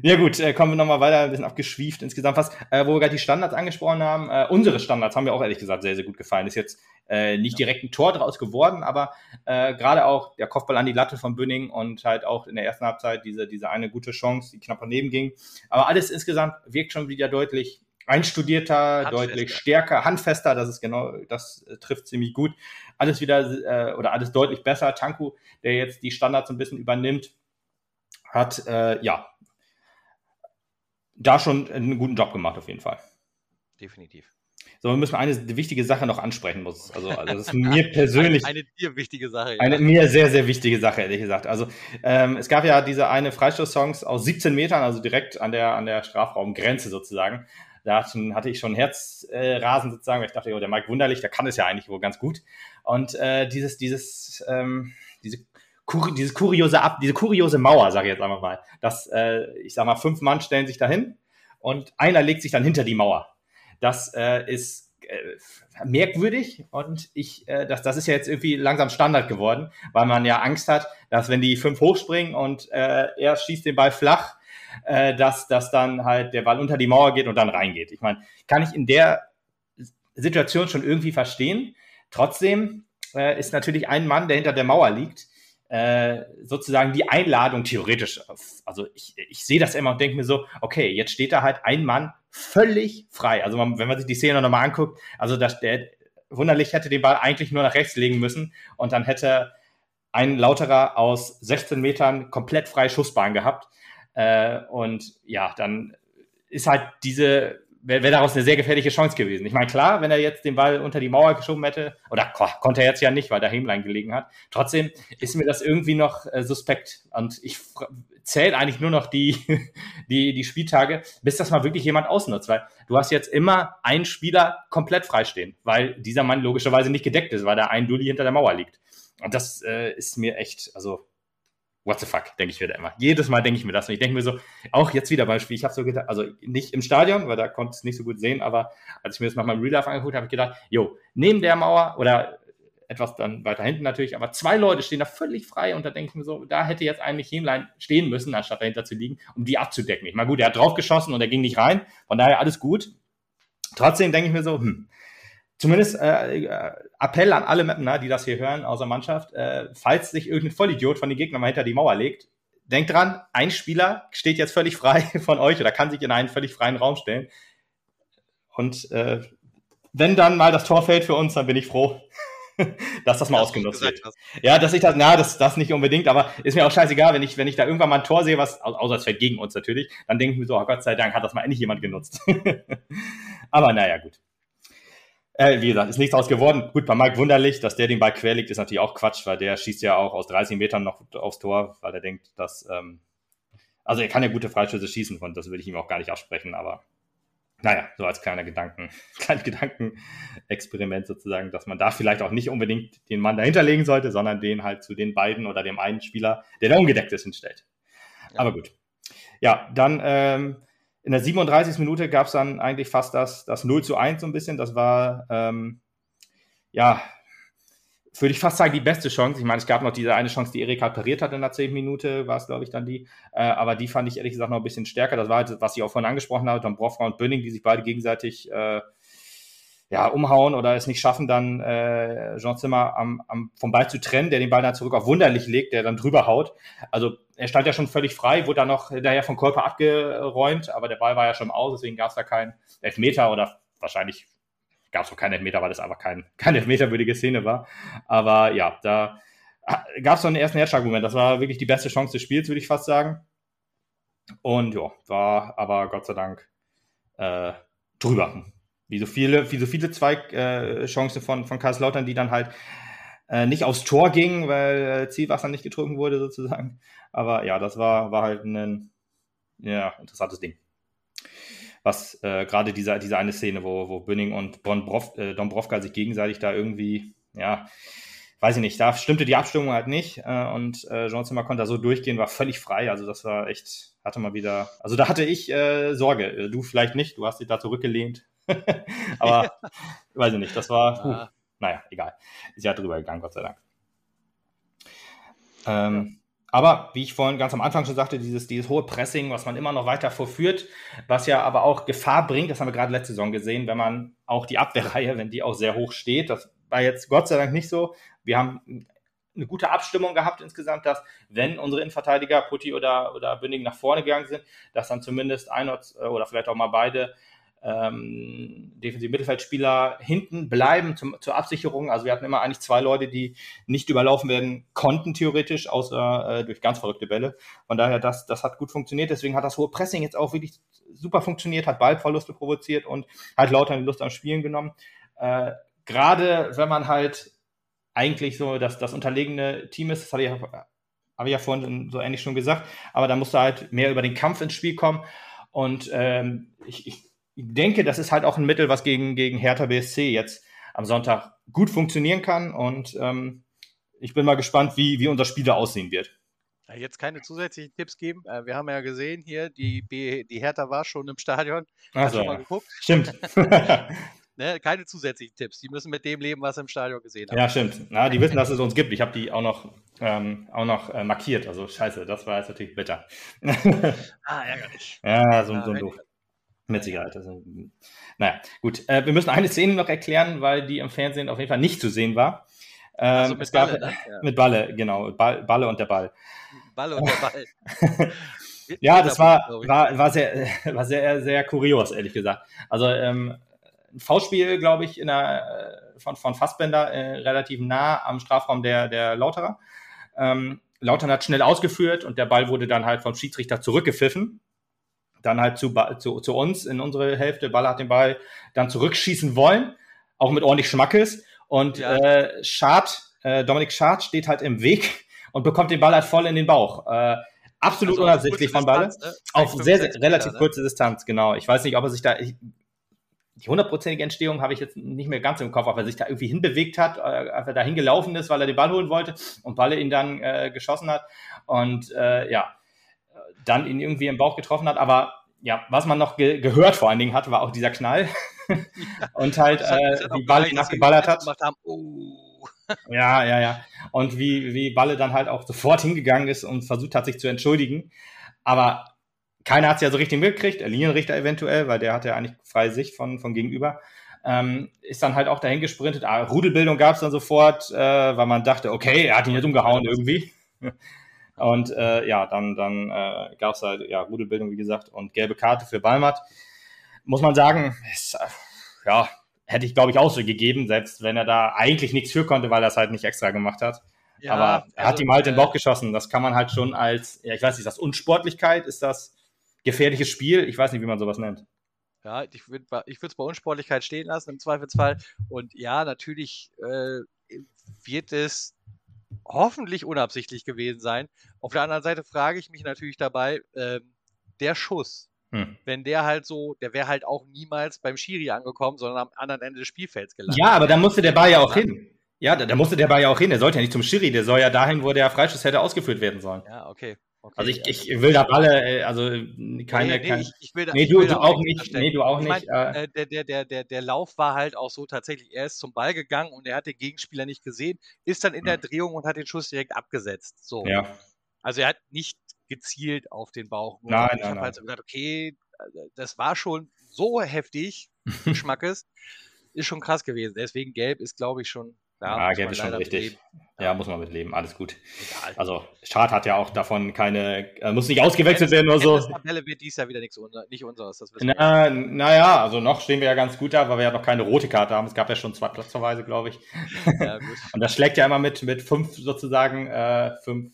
Ja gut, äh, kommen wir nochmal weiter, ein bisschen abgeschwieft insgesamt was. Äh, wo wir gerade die Standards angesprochen haben, äh, unsere Standards haben mir auch ehrlich gesagt sehr, sehr gut gefallen. Ist jetzt äh, nicht direkt ein Tor draus geworden, aber äh, gerade auch der Kopfball an die Latte von Bünning und halt auch in der ersten Halbzeit diese, diese eine gute Chance, die knapp daneben ging. Aber alles insgesamt wirkt schon wieder deutlich einstudierter, Handfester. deutlich stärker, handfester, das ist genau, das äh, trifft ziemlich gut. Alles wieder äh, oder alles deutlich besser. Tanku, der jetzt die Standards ein bisschen übernimmt, hat äh, ja da schon einen guten Job gemacht auf jeden Fall. Definitiv. So, wir müssen eine wichtige Sache noch ansprechen. Muss. Also, also das ist mir persönlich Eine, eine dir wichtige Sache. Ja. eine mir sehr, sehr wichtige Sache, ehrlich gesagt. Also ähm, es gab ja diese eine Freistoß-Songs aus 17 Metern, also direkt an der, an der Strafraumgrenze sozusagen. Da hatte ich schon Herzrasen äh, sozusagen, weil ich dachte, oh, der Mike Wunderlich, der kann es ja eigentlich wohl ganz gut. Und äh, dieses, dieses, ähm, diese kur dieses kuriose Ab diese kuriose Mauer, sage ich jetzt einfach mal, dass äh, ich sag mal fünf Mann stellen sich dahin und einer legt sich dann hinter die Mauer. Das äh, ist äh, merkwürdig und ich, äh, das, das ist ja jetzt irgendwie langsam Standard geworden, weil man ja Angst hat, dass wenn die fünf hochspringen und äh, er schießt den Ball flach, äh, dass, dass dann halt der Ball unter die Mauer geht und dann reingeht. Ich meine, kann ich in der Situation schon irgendwie verstehen. Trotzdem äh, ist natürlich ein Mann, der hinter der Mauer liegt, äh, sozusagen die Einladung theoretisch. Also ich, ich sehe das immer und denke mir so, okay, jetzt steht da halt ein Mann völlig frei. Also man, wenn man sich die Szene nochmal anguckt, also das, der wunderlich hätte den Ball eigentlich nur nach rechts legen müssen und dann hätte ein Lauterer aus 16 Metern komplett freie Schussbahn gehabt. Äh, und ja, dann ist halt diese, wäre wär daraus eine sehr gefährliche Chance gewesen. Ich meine, klar, wenn er jetzt den Ball unter die Mauer geschoben hätte, oder ko konnte er jetzt ja nicht, weil der Hemlein gelegen hat. Trotzdem ist mir das irgendwie noch äh, suspekt. Und ich zähle eigentlich nur noch die, die, die Spieltage, bis das mal wirklich jemand ausnutzt. Weil du hast jetzt immer einen Spieler komplett freistehen, weil dieser Mann logischerweise nicht gedeckt ist, weil da ein Dulli hinter der Mauer liegt. Und das äh, ist mir echt, also what the fuck, denke ich da immer. Jedes Mal denke ich mir das. Und ich denke mir so, auch jetzt wieder beim Spiel, ich habe so gedacht, also nicht im Stadion, weil da konnte ich es nicht so gut sehen, aber als ich mir das nochmal im Real Life angeguckt habe, habe ich gedacht, jo, neben der Mauer oder etwas dann weiter hinten natürlich, aber zwei Leute stehen da völlig frei und da denke ich mir so, da hätte jetzt eigentlich Hämlein stehen müssen, anstatt dahinter zu liegen, um die abzudecken. Ich meine, gut, er hat draufgeschossen und er ging nicht rein, von daher alles gut. trotzdem denke ich mir so, hm, zumindest äh, äh, Appell an alle Mapner, die das hier hören, außer Mannschaft, äh, falls sich irgendein Vollidiot von den Gegnern mal hinter die Mauer legt, denkt dran, ein Spieler steht jetzt völlig frei von euch oder kann sich in einen völlig freien Raum stellen. Und äh, wenn dann mal das Tor fällt für uns, dann bin ich froh, dass das mal das ausgenutzt wird. Hast. Ja, dass ich das, na, das, das nicht unbedingt, aber ist mir auch scheißegal, wenn ich, wenn ich da irgendwann mal ein Tor sehe, was, außer es fällt gegen uns natürlich, dann denke ich mir so, oh Gott sei Dank hat das mal endlich jemand genutzt. aber naja, gut. Äh, wie gesagt, ist nichts aus geworden. Gut, bei Mike Wunderlich, dass der den Ball quer liegt, ist natürlich auch Quatsch, weil der schießt ja auch aus 30 Metern noch aufs Tor, weil er denkt, dass, ähm, also er kann ja gute Freischüsse schießen, und das will ich ihm auch gar nicht absprechen, aber naja, so als kleiner Gedanken, kleines Gedankenexperiment sozusagen, dass man da vielleicht auch nicht unbedingt den Mann dahinter legen sollte, sondern den halt zu den beiden oder dem einen Spieler, der da ungedeckt ist, hinstellt. Ja. Aber gut. Ja, dann ähm, in der 37. Minute gab es dann eigentlich fast das, das 0 zu 1 so ein bisschen. Das war, ähm, ja, würde ich fast sagen, die beste Chance. Ich meine, es gab noch diese eine Chance, die Erik halt pariert hat in der 10. Minute, war es, glaube ich, dann die. Äh, aber die fand ich ehrlich gesagt noch ein bisschen stärker. Das war halt, was ich auch vorhin angesprochen habe, Dombrovka und Bönning, die sich beide gegenseitig äh, ja, umhauen oder es nicht schaffen, dann äh, Jean Zimmer am, am, vom Ball zu trennen, der den Ball dann zurück auf Wunderlich legt, der dann drüber haut. Also er stand ja schon völlig frei, wurde dann noch daher vom Körper abgeräumt, aber der Ball war ja schon aus, deswegen gab es da keinen Elfmeter oder wahrscheinlich gab es auch keinen Elfmeter, weil das einfach kein, keine Elfmeterwürdige Szene war. Aber ja, da gab es noch einen ersten Herzschlagmoment. Das war wirklich die beste Chance des Spiels, würde ich fast sagen. Und ja, war aber Gott sei Dank äh, drüber wie so viele, wie so viele Zweigchancen äh, von, von Kaiserslautern, die dann halt äh, nicht aufs Tor gingen, weil äh, Zielwasser nicht getrunken wurde, sozusagen. Aber ja, das war, war halt ein ja, interessantes Ding. Was äh, gerade diese, diese eine Szene, wo, wo Bünning und Bonbrof, äh, Dombrovka sich gegenseitig da irgendwie, ja, weiß ich nicht, da stimmte die Abstimmung halt nicht äh, und äh, Jean Zimmer konnte da so durchgehen, war völlig frei. Also das war echt, hatte mal wieder, also da hatte ich Sorge. Du vielleicht nicht, du hast dich da zurückgelehnt, Aber ja. weiß ich nicht, das war, huh, ah. naja, egal. Ist ja drüber gegangen, Gott sei Dank. Ähm. Aber wie ich vorhin ganz am Anfang schon sagte, dieses, dieses hohe Pressing, was man immer noch weiter vorführt, was ja aber auch Gefahr bringt, das haben wir gerade letzte Saison gesehen, wenn man auch die Abwehrreihe, wenn die auch sehr hoch steht, das war jetzt Gott sei Dank nicht so. Wir haben eine gute Abstimmung gehabt insgesamt, dass wenn unsere Innenverteidiger, Putti oder, oder Bünding nach vorne gegangen sind, dass dann zumindest ein oder vielleicht auch mal beide ähm, defensive Mittelfeldspieler hinten bleiben zum, zur Absicherung. Also wir hatten immer eigentlich zwei Leute, die nicht überlaufen werden konnten, theoretisch, außer äh, durch ganz verrückte Bälle. Von daher, das, das hat gut funktioniert. Deswegen hat das hohe Pressing jetzt auch wirklich super funktioniert, hat Ballverluste provoziert und hat lauter Lust am Spielen genommen. Äh, Gerade wenn man halt eigentlich so das, das unterlegene Team ist, das hatte ich, habe ich ja vorhin so ähnlich schon gesagt, aber da musst du halt mehr über den Kampf ins Spiel kommen. Und ähm, ich ich denke, das ist halt auch ein Mittel, was gegen, gegen Hertha BSC jetzt am Sonntag gut funktionieren kann. Und ähm, ich bin mal gespannt, wie, wie unser Spiel da aussehen wird. Jetzt keine zusätzlichen Tipps geben. Äh, wir haben ja gesehen hier, die, B, die Hertha war schon im Stadion. Hast du schon mal geguckt? Stimmt. ne, keine zusätzlichen Tipps. Die müssen mit dem leben, was sie im Stadion gesehen haben. Ja, stimmt. Na, die wissen, dass es uns gibt. Ich habe die auch noch, ähm, auch noch äh, markiert. Also scheiße, das war jetzt natürlich bitter. ah, ärgerlich. Ja, so, so ein doof. Mit Sicherheit. Also, naja, gut. Äh, wir müssen eine Szene noch erklären, weil die im Fernsehen auf jeden Fall nicht zu sehen war. Ähm, also mit es gab, Balle, ne? ja. Mit Balle, genau. Ball, Balle und der Ball. Balle und der Ball. ja, das war, war, war, sehr, war sehr, sehr kurios, ehrlich gesagt. Also ähm, ein V-Spiel, glaube ich, in der, äh, von, von Fassbender äh, relativ nah am Strafraum der, der Lauterer. Ähm, Lautern hat schnell ausgeführt und der Ball wurde dann halt vom Schiedsrichter zurückgepfiffen dann halt zu, zu, zu uns in unsere Hälfte. Baller hat den Ball dann zurückschießen wollen, auch mit ordentlich Schmackes. Und ja. äh, Schad, äh, Dominik Schad steht halt im Weg und bekommt den Ball halt voll in den Bauch. Äh, absolut also unabsichtlich von Balle. Ne? Auf sehr, sehr relativ Meter, kurze Distanz, genau. Ich weiß nicht, ob er sich da. Ich, die hundertprozentige Entstehung habe ich jetzt nicht mehr ganz im Kopf, ob er sich da irgendwie hinbewegt hat, äh, ob er da hingelaufen ist, weil er den Ball holen wollte und Balle ihn dann äh, geschossen hat. Und äh, ja, dann ihn irgendwie im Bauch getroffen hat. Aber ja, was man noch ge gehört vor allen Dingen hat, war auch dieser Knall. und halt, äh, wie Balle ihn abgeballert hat. Oh. ja, ja, ja. Und wie, wie Balle dann halt auch sofort hingegangen ist und versucht hat, sich zu entschuldigen. Aber keiner hat es ja so richtig mitgekriegt, der Linienrichter eventuell, weil der hatte ja eigentlich freie Sicht von, von gegenüber. Ähm, ist dann halt auch dahin gesprintet. Ah, Rudelbildung gab es dann sofort, äh, weil man dachte, okay, er hat ihn jetzt umgehauen irgendwie. Und äh, ja, dann, dann äh, gab es halt ja, Rudelbildung, wie gesagt, und gelbe Karte für Balmat. Muss man sagen, ist, äh, ja, hätte ich, glaube ich, auch so gegeben, selbst wenn er da eigentlich nichts für konnte, weil er es halt nicht extra gemacht hat. Ja, Aber er also, hat ihm halt äh, den Bauch geschossen. Das kann man halt schon als, ja, ich weiß nicht, ist das Unsportlichkeit? Ist das gefährliches Spiel? Ich weiß nicht, wie man sowas nennt. Ja, ich würde es bei Unsportlichkeit stehen lassen im Zweifelsfall. Und ja, natürlich äh, wird es hoffentlich unabsichtlich gewesen sein. Auf der anderen Seite frage ich mich natürlich dabei, äh, der Schuss, hm. wenn der halt so, der wäre halt auch niemals beim Schiri angekommen, sondern am anderen Ende des Spielfelds gelandet. Ja, aber da musste der Ball ja auch hin. Ja, da, da musste der Ball ja auch hin. Der sollte ja nicht zum Schiri, der soll ja dahin, wo der Freischuss hätte ausgeführt werden sollen. Ja, okay. Okay, also ich, ich will da alle, äh, also keine, nee, nee, ich, ich will da, nee, du, du auch nicht, nee, du auch ich nicht. Mein, äh, der, der, der, der, der Lauf war halt auch so tatsächlich, er ist zum Ball gegangen und er hat den Gegenspieler nicht gesehen, ist dann in der Drehung und hat den Schuss direkt abgesetzt. So. Ja. Also er hat nicht gezielt auf den Bauch. Nein, ich habe halt so gedacht, okay, das war schon so heftig, Schmackes, ist schon krass gewesen. Deswegen gelb ist, glaube ich, schon ja, ja Gelb ist schon richtig. Ja, muss man mitleben. Alles gut. Egal. Also, Schad hat ja auch davon keine, äh, muss nicht ausgewechselt werden oder so. Tabelle wird dies Jahr wieder nichts unser, nicht unseres. Das Na, naja, also noch stehen wir ja ganz gut da, weil wir ja noch keine rote Karte haben. Es gab ja schon zwei Platzverweise, glaube ich. Ja, gut. Und das schlägt ja immer mit, mit fünf sozusagen, äh, fünf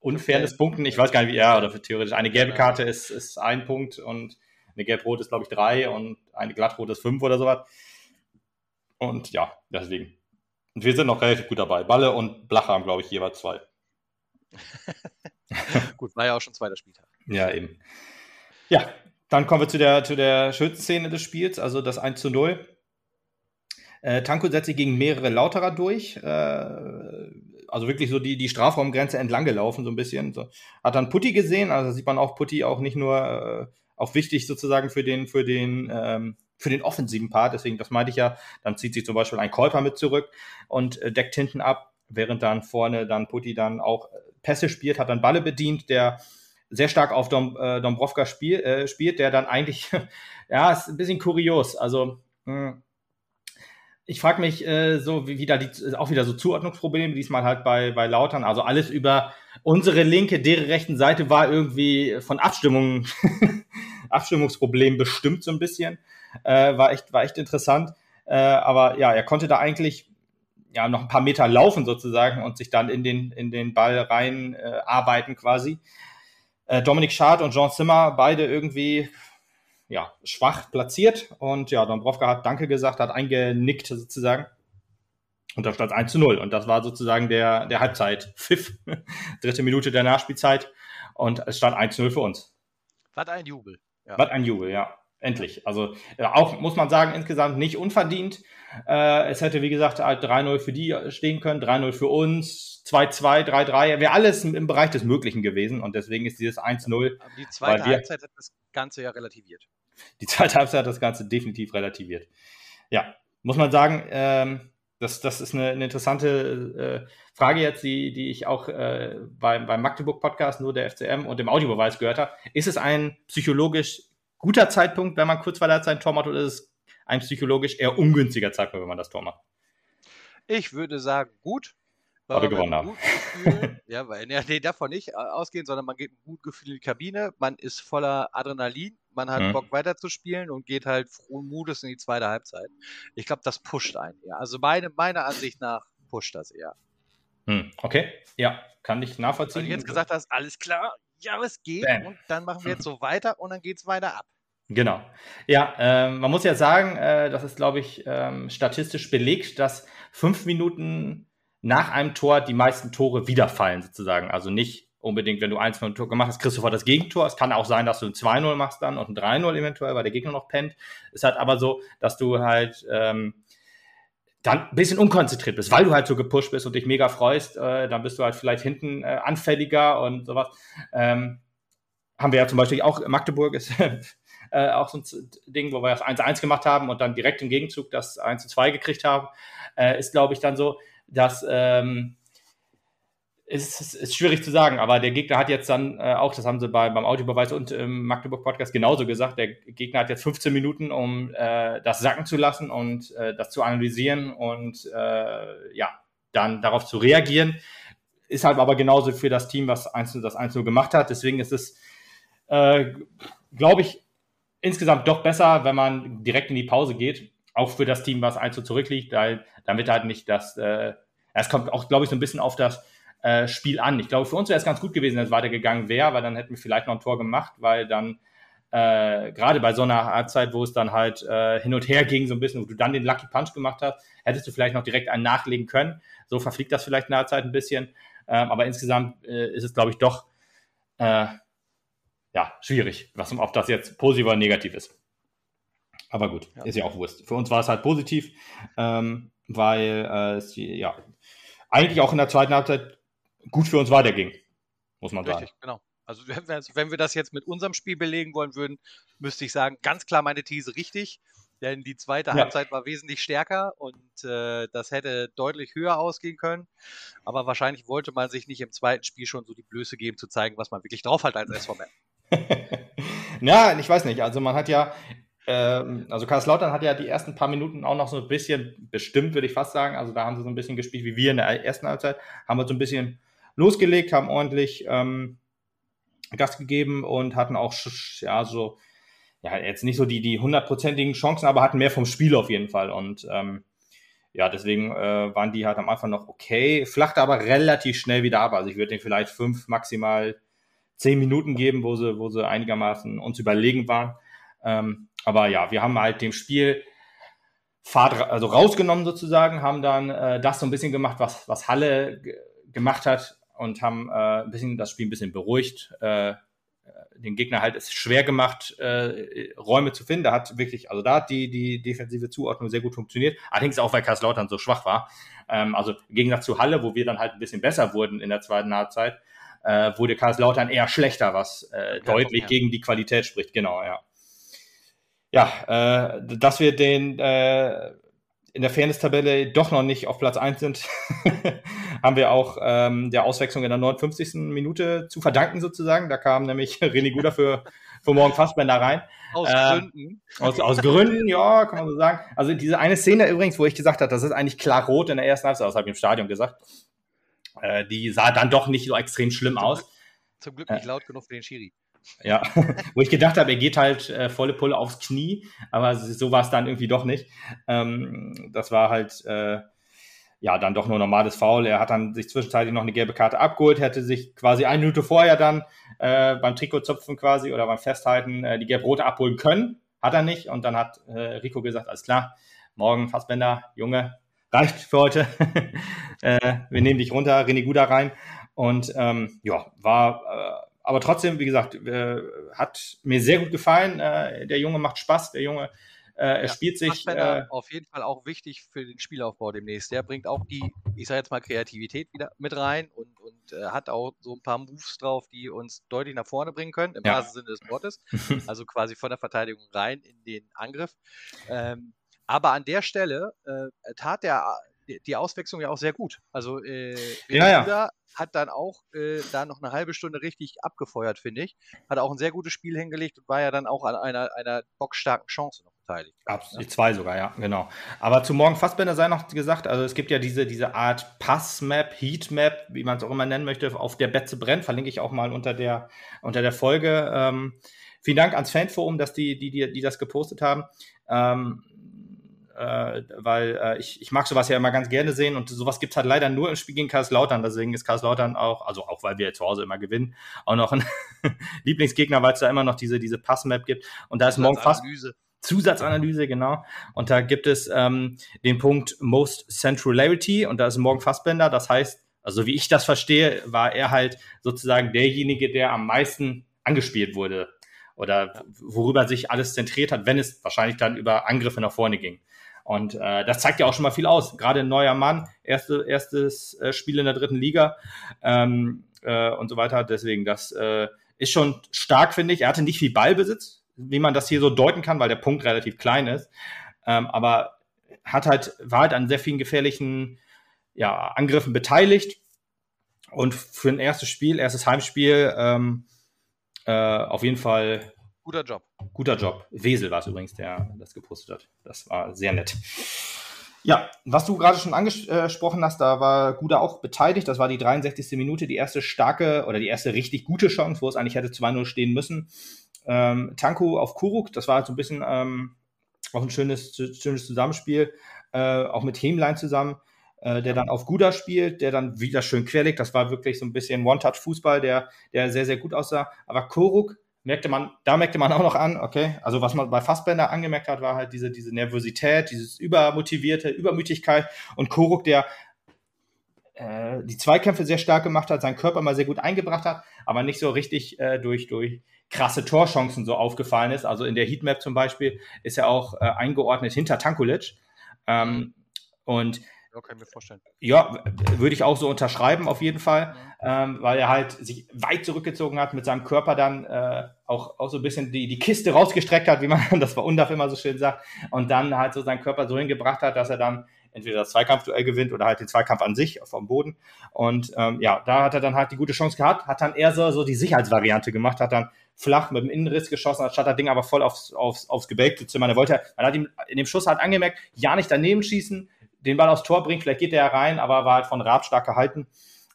unfairness Punkten. Ich weiß gar nicht, wie er, oder theoretisch. Eine gelbe Karte ist, ist ein Punkt und eine gelb-rot ist, glaube ich, drei und eine glattrot ist fünf oder sowas. Und ja, deswegen. Und wir sind noch relativ gut dabei. Balle und Blacher haben, glaube ich, jeweils zwei. gut, war ja auch schon zweiter Spieltag. Ja, eben. Ja, dann kommen wir zu der, zu der schönsten Szene des Spiels, also das 1 zu 0. Äh, Tanko setzt sich gegen mehrere Lauterer durch. Äh, also wirklich so die, die Strafraumgrenze entlang gelaufen, so ein bisschen. So. Hat dann Putti gesehen, also sieht man auch Putti auch nicht nur, äh, auch wichtig sozusagen für den, für den ähm, für den offensiven Part. Deswegen, das meinte ich ja, dann zieht sich zum Beispiel ein Käufer mit zurück und äh, deckt hinten ab, während dann vorne dann Putti dann auch äh, Pässe spielt, hat dann Balle bedient, der sehr stark auf Dom, äh, Dombrovka spiel, äh, spielt, der dann eigentlich, ja, ist ein bisschen kurios. Also, mh, hm, ich frage mich äh, so, wie, wie da die, auch wieder so Zuordnungsprobleme, diesmal halt bei, bei Lautern. Also alles über unsere linke, deren rechten Seite war irgendwie von Abstimmungen, Abstimmungsproblemen bestimmt so ein bisschen. Äh, war, echt, war echt interessant. Äh, aber ja, er konnte da eigentlich ja, noch ein paar Meter laufen sozusagen und sich dann in den, in den Ball rein äh, quasi. Äh, Dominik Schad und Jean Zimmer, beide irgendwie ja, schwach platziert. Und ja, Dombrovka hat Danke gesagt, hat eingenickt sozusagen. Und da stand 1 zu 0. Und das war sozusagen der, der Halbzeit-Pfiff. Dritte Minute der Nachspielzeit. Und es stand 1 zu 0 für uns. Was ein Jubel. Ja. Was ein Jubel, ja. Endlich. Also äh, auch, muss man sagen, insgesamt nicht unverdient. Äh, es hätte, wie gesagt, 3-0 für die stehen können, 3-0 für uns, 2-2, 3-3. Wäre alles im Bereich des Möglichen gewesen. Und deswegen ist dieses 1-0. Aber die zweite Halbzeit hat das Ganze ja relativiert. Die zweite Halbzeit hat das Ganze definitiv relativiert. Ja, muss man sagen, ähm, das, das ist eine, eine interessante äh, Frage jetzt, die, die ich auch äh, beim, beim Magdeburg-Podcast, nur der FCM und dem Audiobeweis gehört habe. Ist es ein psychologisch guter Zeitpunkt, wenn man kurz vor der Zeit ein Tor macht, oder ist es ein psychologisch eher ungünstiger Zeitpunkt, wenn man das Tor macht? Ich würde sagen, gut. Weil wir gewonnen haben. Gefühl, ja, weil, ja, nee, davon nicht ausgehen, sondern man geht ein gut Gefühl in die Kabine, man ist voller Adrenalin, man hat mhm. Bock weiterzuspielen und geht halt frohen Mutes in die zweite Halbzeit. Ich glaube, das pusht einen eher. Also meine, meiner Ansicht nach pusht das eher. Hm, okay, ja, kann ich nachvollziehen. Weil du jetzt gesagt hast, alles klar, ja, es geht Bam. und dann machen wir jetzt so weiter und dann geht es weiter ab. Genau. Ja, ähm, man muss ja sagen, äh, das ist, glaube ich, ähm, statistisch belegt, dass fünf Minuten nach einem Tor die meisten Tore wiederfallen, sozusagen. Also nicht unbedingt, wenn du eins von Tor gemacht hast, kriegst du sofort das Gegentor. Es kann auch sein, dass du ein 2-0 machst dann und ein 3-0 eventuell, weil der Gegner noch pennt. Es hat aber so, dass du halt ähm, dann ein bisschen unkonzentriert bist, weil du halt so gepusht bist und dich mega freust, äh, dann bist du halt vielleicht hinten äh, anfälliger und sowas. Ähm, haben wir ja zum Beispiel auch, Magdeburg ist äh, auch so ein Ding, wo wir das 1-1 gemacht haben und dann direkt im Gegenzug das 1-2 gekriegt haben, äh, ist, glaube ich, dann so, dass ähm, ist, ist, ist schwierig zu sagen, aber der Gegner hat jetzt dann äh, auch, das haben sie bei, beim Audiobeweis und im Magdeburg-Podcast genauso gesagt, der Gegner hat jetzt 15 Minuten, um äh, das sacken zu lassen und äh, das zu analysieren und äh, ja, dann darauf zu reagieren. Ist halt aber genauso für das Team, was einzeln, das Einzelne gemacht hat. Deswegen ist es, äh, glaube ich, insgesamt doch besser, wenn man direkt in die Pause geht. Auch für das Team, was einzeln zurückliegt, weil damit halt nicht das, äh, es kommt auch, glaube ich, so ein bisschen auf das äh, Spiel an. Ich glaube, für uns wäre es ganz gut gewesen, wenn es weitergegangen wäre, weil dann hätten wir vielleicht noch ein Tor gemacht, weil dann äh, gerade bei so einer Halbzeit, wo es dann halt äh, hin und her ging, so ein bisschen, wo du dann den Lucky Punch gemacht hast, hättest du vielleicht noch direkt einen nachlegen können. So verfliegt das vielleicht in der Halbzeit ein bisschen. Ähm, aber insgesamt äh, ist es, glaube ich, doch äh, ja, schwierig, was, ob das jetzt positiv oder negativ ist. Aber gut, ja. ist ja auch Wurst. Für uns war es halt positiv, ähm, weil äh, es ja eigentlich auch in der zweiten Halbzeit gut für uns weiterging, muss man Richtig, sagen. genau. Also wenn wir das jetzt mit unserem Spiel belegen wollen würden, müsste ich sagen, ganz klar meine These richtig. Denn die zweite ja. Halbzeit war wesentlich stärker und äh, das hätte deutlich höher ausgehen können. Aber wahrscheinlich wollte man sich nicht im zweiten Spiel schon so die Blöße geben, zu zeigen, was man wirklich drauf hat als SVM. ja, ich weiß nicht. Also man hat ja, ähm, also Karlslautern hat ja die ersten paar Minuten auch noch so ein bisschen bestimmt, würde ich fast sagen. Also da haben sie so ein bisschen gespielt wie wir in der ersten Halbzeit. Haben wir so ein bisschen losgelegt, haben ordentlich ähm, Gas gegeben und hatten auch ja so ja jetzt nicht so die die hundertprozentigen Chancen, aber hatten mehr vom Spiel auf jeden Fall und ähm, ja, deswegen äh, waren die halt am Anfang noch okay, flachte aber relativ schnell wieder ab. Also ich würde denen vielleicht fünf, maximal zehn Minuten geben, wo sie, wo sie einigermaßen uns überlegen waren. Ähm, aber ja, wir haben halt dem Spiel Fahrt also rausgenommen sozusagen, haben dann äh, das so ein bisschen gemacht, was, was Halle gemacht hat, und haben äh, ein bisschen das Spiel ein bisschen beruhigt, äh, den Gegner halt es schwer gemacht, äh, Räume zu finden. Da hat wirklich, also da hat die, die defensive Zuordnung sehr gut funktioniert. Allerdings auch, weil Kaiserslautern so schwach war. Ähm, also im Gegensatz zu Halle, wo wir dann halt ein bisschen besser wurden in der zweiten Halbzeit, äh, wurde Kaiserslautern eher schlechter, was äh, deutlich ja. gegen die Qualität spricht. Genau, ja. Ja, äh, dass wir den äh, in der Fairness-Tabelle doch noch nicht auf Platz 1 sind, haben wir auch ähm, der Auswechslung in der 59. Minute zu verdanken sozusagen. Da kam nämlich René Guder für, für Morgen Fassbender rein. Aus äh, Gründen. Aus, aus Gründen, ja, kann man so sagen. Also diese eine Szene übrigens, wo ich gesagt habe, das ist eigentlich klar rot in der ersten Halbzeit, das habe ich im Stadion gesagt. Äh, die sah dann doch nicht so extrem schlimm zum aus. Zum Glück nicht äh, laut genug für den Schiri. Ja, wo ich gedacht habe, er geht halt äh, volle Pulle aufs Knie, aber so war es dann irgendwie doch nicht. Ähm, das war halt äh, ja dann doch nur normales Foul. Er hat dann sich zwischenzeitlich noch eine gelbe Karte abgeholt, hätte sich quasi eine Minute vorher dann äh, beim Trikotzupfen quasi oder beim Festhalten äh, die gelb-rote abholen können. Hat er nicht und dann hat äh, Rico gesagt, alles klar, morgen Fassbender, Junge, reicht für heute. äh, wir nehmen dich runter, René Guda rein. Und ähm, ja, war aber trotzdem, wie gesagt, äh, hat mir sehr gut gefallen. Äh, der Junge macht Spaß, der Junge äh, er ja, spielt sich. Äh, auf jeden Fall auch wichtig für den Spielaufbau demnächst. Der bringt auch die, ich sage jetzt mal, Kreativität wieder mit rein und, und äh, hat auch so ein paar Moves drauf, die uns deutlich nach vorne bringen können, im ja. wahrsten Sinne des Wortes. also quasi von der Verteidigung rein in den Angriff. Ähm, aber an der Stelle äh, tat der die Auswechslung ja auch sehr gut. Also äh, ja, ja. hat dann auch äh, da noch eine halbe Stunde richtig abgefeuert, finde ich. Hat auch ein sehr gutes Spiel hingelegt und war ja dann auch an einer, einer bockstarken Chance noch beteiligt. Absolut, ne? zwei sogar, ja, genau. Aber zu morgen Fassbender sei noch gesagt, also es gibt ja diese, diese Art Passmap, Heatmap, wie man es auch immer nennen möchte, auf der Betze brennt, verlinke ich auch mal unter der, unter der Folge. Ähm, vielen Dank ans Fanforum, dass die, die, die, die das gepostet haben. Ähm, äh, weil äh, ich, ich mag sowas ja immer ganz gerne sehen und sowas gibt es halt leider nur im Spiel gegen Karlslautern. Deswegen ist Karlslautern auch, also auch weil wir zu Hause immer gewinnen, auch noch ein Lieblingsgegner, weil es da immer noch diese, diese Passmap gibt. Und da ist morgen fast. Zusatzanalyse, genau. Und da gibt es ähm, den Punkt Most Centralarity und da ist morgen Fassbender. Das heißt, also wie ich das verstehe, war er halt sozusagen derjenige, der am meisten angespielt wurde oder worüber sich alles zentriert hat, wenn es wahrscheinlich dann über Angriffe nach vorne ging. Und äh, das zeigt ja auch schon mal viel aus. Gerade ein neuer Mann, erste, erstes äh, Spiel in der dritten Liga ähm, äh, und so weiter. Deswegen, das äh, ist schon stark, finde ich. Er hatte nicht viel Ballbesitz, wie man das hier so deuten kann, weil der Punkt relativ klein ist. Ähm, aber hat halt, war halt an sehr vielen gefährlichen ja, Angriffen beteiligt Und für ein erstes Spiel, erstes Heimspiel, ähm, äh, auf jeden Fall Guter Job. Guter Job. Wesel war es übrigens, der das gepostet hat. Das war sehr nett. Ja, was du gerade schon angesprochen hast, da war Guda auch beteiligt. Das war die 63. Minute, die erste starke oder die erste richtig gute Chance, wo es eigentlich hätte 2-0 stehen müssen. Ähm, Tanku auf Kuruk, das war so ein bisschen ähm, auch ein schönes, schönes Zusammenspiel, äh, auch mit Hemlein zusammen, äh, der dann auf Guda spielt, der dann wieder schön querlegt. Das war wirklich so ein bisschen One-Touch-Fußball, der, der sehr, sehr gut aussah. Aber Kuruk merkte man, da merkte man auch noch an, okay, also was man bei Fassbender angemerkt hat, war halt diese, diese Nervosität, dieses übermotivierte, Übermütigkeit und Koruk, der äh, die Zweikämpfe sehr stark gemacht hat, seinen Körper mal sehr gut eingebracht hat, aber nicht so richtig äh, durch, durch krasse Torchancen so aufgefallen ist. Also in der Heatmap zum Beispiel ist er auch äh, eingeordnet hinter Tankulic. Ähm, und ja, kann ich mir vorstellen. Ja, würde ich auch so unterschreiben auf jeden Fall, ähm, weil er halt sich weit zurückgezogen hat, mit seinem Körper dann äh, auch, auch so ein bisschen die, die Kiste rausgestreckt hat, wie man das bei Undaf immer so schön sagt, und dann halt so seinen Körper so hingebracht hat, dass er dann entweder das Zweikampfduell gewinnt oder halt den Zweikampf an sich vom Boden. Und ähm, ja, da hat er dann halt die gute Chance gehabt, hat dann eher so, so die Sicherheitsvariante gemacht, hat dann flach mit dem Innenriss geschossen, anstatt das Ding aber voll aufs, aufs, aufs Gebälk zu zimmern. Er wollte, man hat ihm in dem Schuss halt angemerkt, ja nicht daneben schießen, den Ball aufs Tor bringt, vielleicht geht der ja rein, aber war halt von Raab stark gehalten.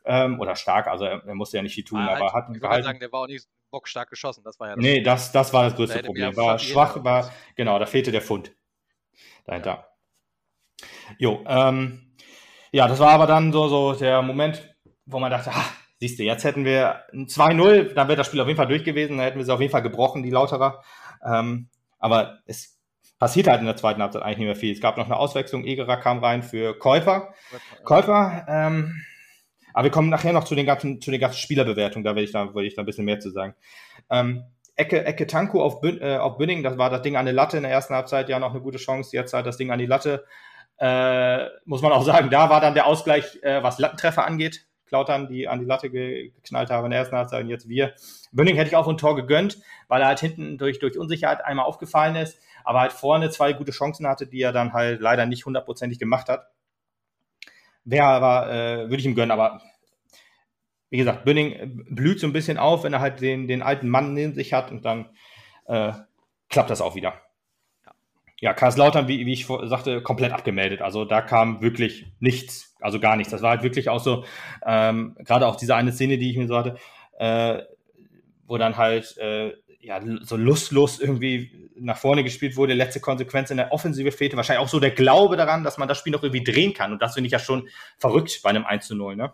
Ähm, oder stark, also er, er, musste ja nicht viel tun, halt, aber hat ihn gehalten. sagen, der war auch nicht bockstark geschossen, das war ja das Nee, das, das war das größte Problem. War schwach, war, genau, da fehlte der Fund dahinter. Ja. Jo, ähm, ja, das war aber dann so, so der Moment, wo man dachte, ah, siehst du, jetzt hätten wir ein 2-0, dann wäre das Spiel auf jeden Fall durch gewesen, dann hätten wir sie auf jeden Fall gebrochen, die Lauterer. Ähm, aber es passiert halt in der zweiten Halbzeit eigentlich nicht mehr viel. Es gab noch eine Auswechslung, Egerer kam rein für Käufer. Käufer, ähm, aber wir kommen nachher noch zu den ganzen, zu den ganzen Spielerbewertungen, da will ich da, will ich da ein bisschen mehr zu sagen. Ähm, Ecke, Ecke Tanko auf, Bün, äh, auf Bünding, das war das Ding an der Latte in der ersten Halbzeit, ja noch eine gute Chance, jetzt halt das Ding an die Latte. Äh, muss man auch sagen, da war dann der Ausgleich, äh, was Lattentreffer angeht. Klautern, die an die Latte geknallt haben in der ersten Halbzeit und jetzt wir. Bünding hätte ich auch ein Tor gegönnt, weil er halt hinten durch, durch Unsicherheit einmal aufgefallen ist aber halt vorne zwei gute Chancen hatte, die er dann halt leider nicht hundertprozentig gemacht hat. Wäre aber, äh, würde ich ihm gönnen, aber wie gesagt, Bünning blüht so ein bisschen auf, wenn er halt den, den alten Mann neben sich hat und dann äh, klappt das auch wieder. Ja, Karlslautern, wie, wie ich sagte, komplett abgemeldet. Also da kam wirklich nichts, also gar nichts. Das war halt wirklich auch so, ähm, gerade auch diese eine Szene, die ich mir so hatte, äh, wo dann halt äh, ja, so lustlos irgendwie nach vorne gespielt wurde, letzte Konsequenz in der Offensive fehlte. Wahrscheinlich auch so der Glaube daran, dass man das Spiel noch irgendwie drehen kann. Und das finde ich ja schon verrückt bei einem 1 zu 0, ne?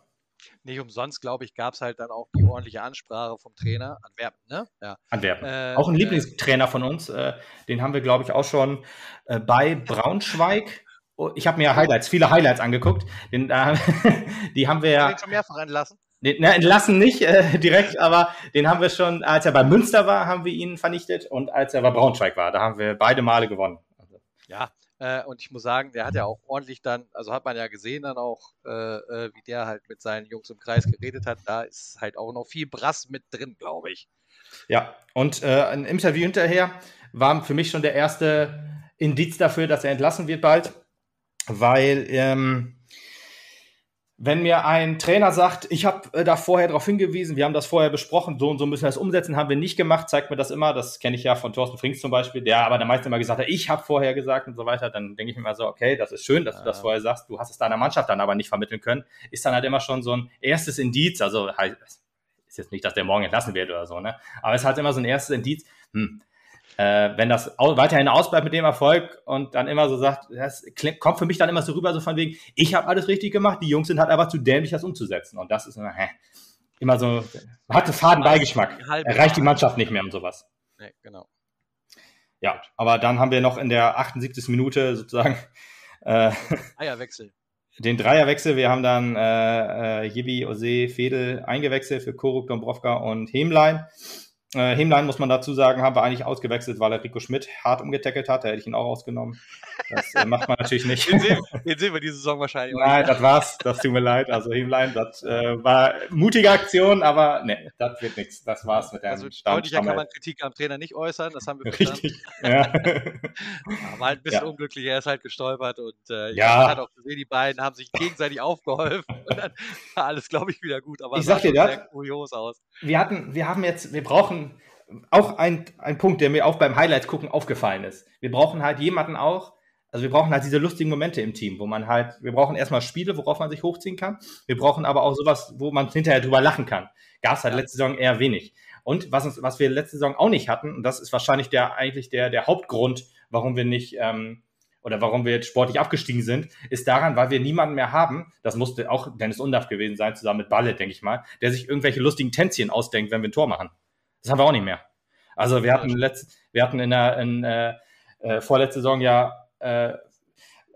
Nicht umsonst, glaube ich, gab es halt dann auch die ordentliche Ansprache vom Trainer. Antwerpen, ne? Ja. Antwerpen. Äh, auch ein äh, Lieblingstrainer von uns. Äh, den haben wir, glaube ich, auch schon äh, bei Braunschweig. Oh, ich habe mir Highlights, viele Highlights angeguckt. Den, die haben wir ja. schon mehrfach entlassen. Den, na, entlassen nicht äh, direkt, aber den haben wir schon, als er bei Münster war, haben wir ihn vernichtet und als er bei Braunschweig war, da haben wir beide Male gewonnen. Also. Ja, äh, und ich muss sagen, der hat ja auch ordentlich dann, also hat man ja gesehen dann auch, äh, äh, wie der halt mit seinen Jungs im Kreis geredet hat. Da ist halt auch noch viel Brass mit drin, glaube ich. Ja, und äh, ein Interview hinterher war für mich schon der erste Indiz dafür, dass er entlassen wird bald, weil ähm, wenn mir ein Trainer sagt, ich habe äh, da vorher darauf hingewiesen, wir haben das vorher besprochen, so und so müssen wir das umsetzen, haben wir nicht gemacht, zeigt mir das immer, das kenne ich ja von Thorsten Frings zum Beispiel, der aber der meiste immer gesagt hat, ich habe vorher gesagt und so weiter, dann denke ich mir mal so, okay, das ist schön, dass ja. du das vorher sagst, du hast es deiner Mannschaft dann aber nicht vermitteln können, ist dann halt immer schon so ein erstes Indiz, also halt, ist jetzt nicht, dass der morgen entlassen wird oder so, ne, aber es ist halt immer so ein erstes Indiz, hm, äh, wenn das weiterhin ausbleibt mit dem Erfolg und dann immer so sagt, das kommt für mich dann immer so rüber, so von wegen, ich habe alles richtig gemacht, die Jungs sind halt einfach zu dämlich, das umzusetzen. Und das ist immer, hä, immer so, man hat einen faden Beigeschmack. Erreicht die Mannschaft nicht mehr und sowas. Nee, genau. Ja, aber dann haben wir noch in der 78. Minute sozusagen äh, Eierwechsel. Den Dreierwechsel. Wir haben dann äh, äh, Jibi, Ose, Fedel eingewechselt für Koruk, Dombrovka und Hemlein. Äh, Hemlein, muss man dazu sagen, haben wir eigentlich ausgewechselt, weil er Rico Schmidt hart umgetackelt hat. Da hätte ich ihn auch ausgenommen. Das äh, macht man natürlich nicht. Den sehen, den sehen wir diese Saison wahrscheinlich Nein, das war's. Das tut mir leid. Also Hemlein, das äh, war mutige Aktion, aber ne, das wird nichts. Das war's mit der Also deutlicher kann man Kritik am Trainer nicht äußern, das haben wir verstanden. Richtig. Ja. War halt ein bisschen Ja. unglücklich, er ist halt gestolpert und äh, Ja. man hat auch gesehen, die beiden haben sich gegenseitig aufgeholfen und dann war alles, glaube ich, wieder gut. Aber Ich sag dir das. kurios aus. wir hatten, wir haben jetzt, wir brauchen auch ein, ein Punkt, der mir auch beim Highlights gucken aufgefallen ist. Wir brauchen halt jemanden auch, also wir brauchen halt diese lustigen Momente im Team, wo man halt, wir brauchen erstmal Spiele, worauf man sich hochziehen kann. Wir brauchen aber auch sowas, wo man hinterher drüber lachen kann. Gab es halt letzte Saison eher wenig. Und was, uns, was wir letzte Saison auch nicht hatten, und das ist wahrscheinlich der eigentlich der, der Hauptgrund, warum wir nicht ähm, oder warum wir jetzt sportlich abgestiegen sind, ist daran, weil wir niemanden mehr haben, das musste auch Dennis Undaff gewesen sein, zusammen mit Balle, denke ich mal, der sich irgendwelche lustigen Tänzchen ausdenkt, wenn wir ein Tor machen. Das haben wir auch nicht mehr. Also wir hatten letzt, wir hatten in der in, äh, äh, vorletzte Saison ja äh,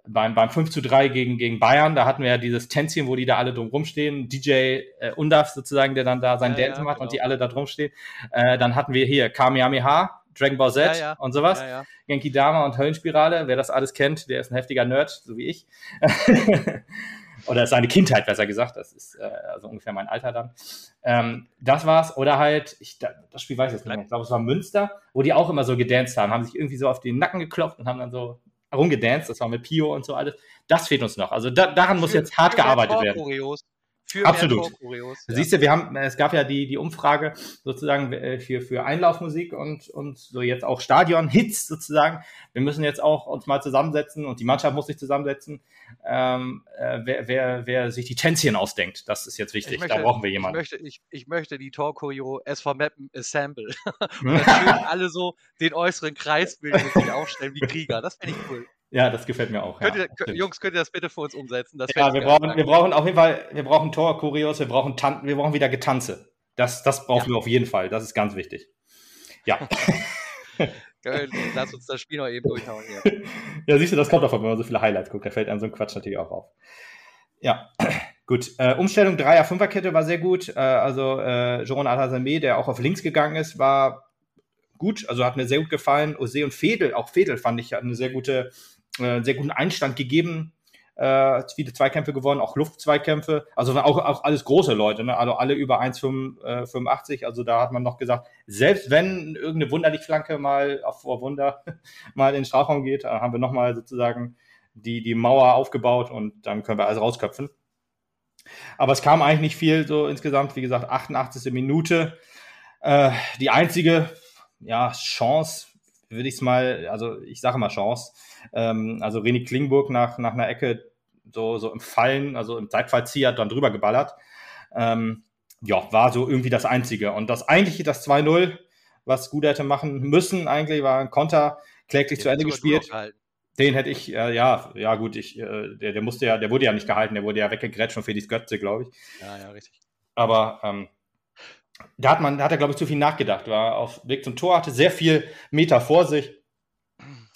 beim, beim 5 zu 3 gegen, gegen Bayern, da hatten wir ja dieses Tänzchen, wo die da alle drum rumstehen. DJ äh, Undav sozusagen, der dann da sein Ja, Dance ja, macht genau. und die alle da drum stehen. Äh, dann hatten wir hier Kamehameha, Dragon Ball Z Ja, und sowas. Genki Dama und Höllenspirale, wer das alles kennt, der ist ein heftiger Nerd, so wie ich. Oder seine Kindheit, besser gesagt. Das ist äh, also ungefähr mein Alter dann. Ähm, das war's. Oder halt, ich, da- das Spiel weiß ich jetzt nicht mehr. Ich glaube, es war Münster, wo die auch immer so gedanced haben, haben sich irgendwie so auf den Nacken geklopft und haben dann so rumgedanced. Das war mit Pio und so alles. Das fehlt uns noch. Also da, daran muss jetzt hart gearbeitet werden. Torchoreos. Für Absolut. mehr Torchoreos. Ja. Siehst du, wir haben, es gab ja die, die Umfrage sozusagen äh, für, für Einlaufmusik und, und so jetzt auch Stadion-Hits sozusagen. Wir müssen jetzt auch uns mal zusammensetzen und die Mannschaft muss sich zusammensetzen, ähm, äh, wer, wer, wer sich die Tänzchen ausdenkt. Das ist jetzt wichtig. Ich möchte, da brauchen wir Ich jemanden. möchte, ich, ich möchte die Torchoreo SV Mappen Assemble. Und dann alle so den äußeren Kreis bilden und sich aufstellen wie Krieger. Das finde ich cool. Ja, das gefällt mir auch. Könnt ja, ihr. Jungs, könnt ihr das bitte für uns umsetzen? Das ja, wir brauchen, wir brauchen auf jeden Fall, wir brauchen Tor, wir brauchen Tan wir brauchen wieder Getanze. Das, das brauchen Ja. wir auf jeden Fall. Das ist ganz wichtig. Ja. Lass uns das Spiel noch eben durchhauen hier. Ja, siehst du, das kommt davon, wenn man so viele Highlights guckt. Da fällt einem so ein Quatsch natürlich auch auf. Ja, gut. Äh, Umstellung Dreier, Fünferkette war sehr gut. Äh, also äh, Jeron Atazame, der auch auf links gegangen ist, war gut. Also hat mir sehr gut gefallen. Ose und Fedel, auch Fedel fand ich, hat eine sehr gute, äh, sehr guten Einstand gegeben. Äh, viele Zweikämpfe gewonnen, auch Luftzweikämpfe. Also auch, auch alles große Leute, ne? Also alle über 1,85. Also da hat man noch gesagt, selbst wenn irgendeine Wunderlichflanke mal auf vor Wunder mal in den Strafraum geht, dann haben wir nochmal sozusagen die, die Mauer aufgebaut und dann können wir alles rausköpfen. Aber es kam eigentlich nicht viel, so insgesamt, wie gesagt, 88. Minute. Äh, die einzige ja, Chance, würde ich es mal, also ich sage mal Chance, ähm, also René Klingburg nach, nach einer Ecke so, so im Fallen, also im Zeitfallzieher dann drüber geballert. Ähm, ja, war so irgendwie das Einzige. Und das eigentliche, das 2-0, was gut hätte machen müssen, eigentlich war ein Konter kläglich zu Ende gespielt. Den hätte ich, äh, ja, ja gut, ich, äh, der, der musste ja, der wurde ja nicht gehalten, der wurde ja weggegrätscht von Felix Götze, glaube ich. Ja, ja, richtig. Aber ähm, da hat man, da hat er, glaube ich, zu viel nachgedacht, war auf Weg zum Tor, hatte sehr viel Meter vor sich.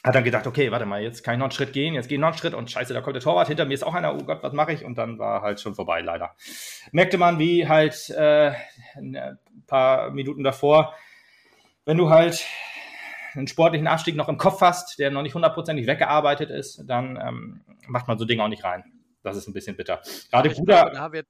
Hat dann gedacht, okay, warte mal, jetzt kann ich noch einen Schritt gehen, jetzt gehe ich noch einen Schritt und scheiße, da kommt der Torwart, hinter mir ist auch einer, oh Gott, was mache ich? Und dann war halt schon vorbei, leider. Merkte man, wie halt äh, ein paar Minuten davor, wenn du halt einen sportlichen Abstieg noch im Kopf hast, der noch nicht hundertprozentig weggearbeitet ist, dann ähm, macht man so Dinge auch nicht rein. Das ist ein bisschen bitter. Gerade glaube, da Bruder, haben wir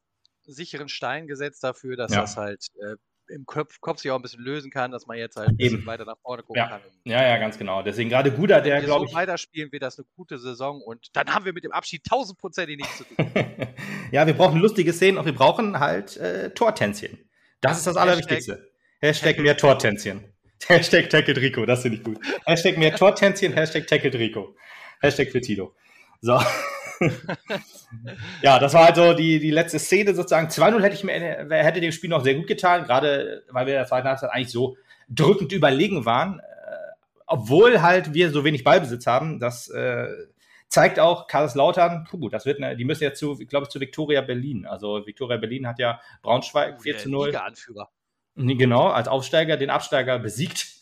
sicheren Stein gesetzt dafür, dass Ja. das halt äh, im Kopf, Kopf sich auch ein bisschen lösen kann, dass man jetzt halt ein bisschen Eben. weiter nach vorne gucken Ja. kann. ja, ja, ganz genau. Deswegen gerade Guda, der, glaube so ich, weiterspielen, wird das eine gute Saison und dann haben wir mit dem Abschied tausendprozentig nichts zu tun. ja, wir brauchen lustige Szenen und wir brauchen halt äh, Tortänzchen. Das ist das Allerwichtigste. Hashtag mehr Tortänzchen. Hashtag Tackle Rico, das finde ich gut. Hashtag mehr Tortänzchen, Hashtag Tackle Rico. Hashtag für Tilo. So. ja, das war halt so die, die letzte Szene sozusagen. 2-0 hätte ich mir, hätte dem Spiel noch sehr gut getan, gerade weil wir in der zweiten Halbzeit eigentlich so drückend überlegen waren. Äh, obwohl halt wir so wenig Ballbesitz haben, das äh, zeigt auch Kaiserslautern, puh, das wird eine, die müssen jetzt zu, ich glaube, zu Viktoria Berlin. Also Viktoria Berlin hat ja Braunschweig 4 Der zu 0. Liga-Anführer. Nee, Genau, als Aufsteiger den Absteiger besiegt.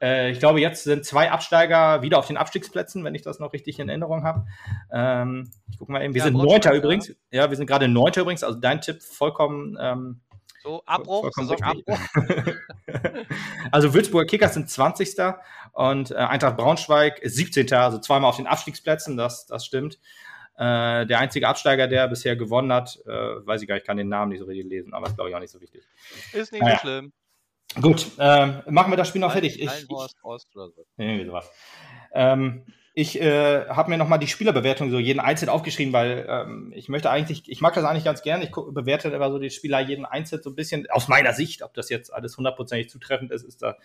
Äh, ich glaube, jetzt sind zwei Absteiger wieder auf den Abstiegsplätzen, wenn ich das noch richtig in Erinnerung habe. Ähm, ich gucke mal eben. Wir Ja, sind Neunter ja. übrigens. Ja, wir sind gerade Neunter übrigens. Also dein Tipp vollkommen. Ähm, So, Abbruch, vollkommen Saisonabbruch. Also Würzburger Kickers sind 20. und äh, Eintracht Braunschweig 17. Also zweimal auf den Abstiegsplätzen, das, das stimmt. Äh, der einzige Absteiger, der bisher gewonnen hat, äh, weiß ich gar nicht, ich kann den Namen nicht so richtig lesen, aber ist glaube ich auch nicht so wichtig. Ist nicht naja. so schlimm. Gut, ähm, machen wir das Spiel noch fertig. Ich, ich. Irgendwie sowas. Ähm, ich äh, habe mir nochmal die Spielerbewertung so jeden einzeln aufgeschrieben, weil ähm, ich möchte eigentlich, ich mag das eigentlich ganz gerne. Ich bewerte immer so die Spieler jeden einzeln so ein bisschen aus meiner Sicht. Ob das jetzt alles hundertprozentig zutreffend ist, ist da.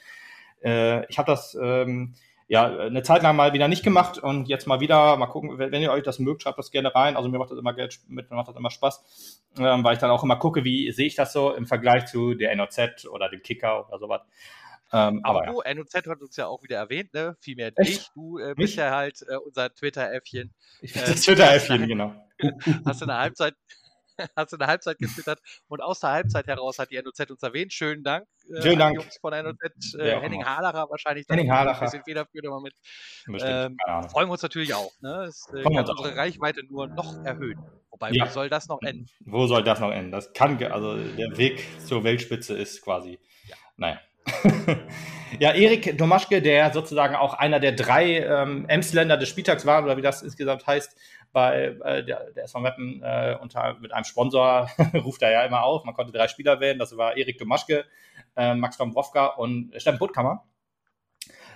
Äh, ich habe das ähm, ja eine Zeit lang mal wieder nicht gemacht und jetzt mal wieder. Mal gucken, wenn, ihr euch das mögt, schreibt das gerne rein. Also mir macht das immer Geld, mit, mir macht das immer Spaß, ähm, weil ich dann auch immer gucke, wie sehe ich das so im Vergleich zu der NOZ oder dem Kicker oder sowas. Ähm, aber, aber ja. NOZ hat uns ja auch wieder erwähnt, ne? Vielmehr dich. Du äh, bist ja halt äh, unser Twitter-Äffchen. Ich bin äh, das Twitter-Äffchen, genau. hast du eine Halbzeit, hast du eine Halbzeit getwittert und aus der Halbzeit heraus hat die NOZ uns erwähnt. Schönen Dank. Äh, Schönen Dank. Jungs von NOZ. Äh, Henning Halacher wahrscheinlich. Henning Halacher. Ein bisschen federführend immer mit. Ähm, freuen wir uns natürlich auch. Ne? Es äh, kann unsere auch. Reichweite nur noch erhöhen. Wobei, ja. wo soll das noch enden? Wo soll das noch enden? Das kann, also der Weg zur Weltspitze ist quasi, ja. naja. ja, Erik Domaschke, der sozusagen auch einer der drei ähm, Emsländer des Spieltags war, oder wie das insgesamt heißt, bei äh, der, der SV Meppen äh, unter, mit einem Sponsor ruft er ja immer auf. Man konnte drei Spieler wählen. Das war Erik Domaschke, äh, Max Dombrovka und Steffen Puttkammer.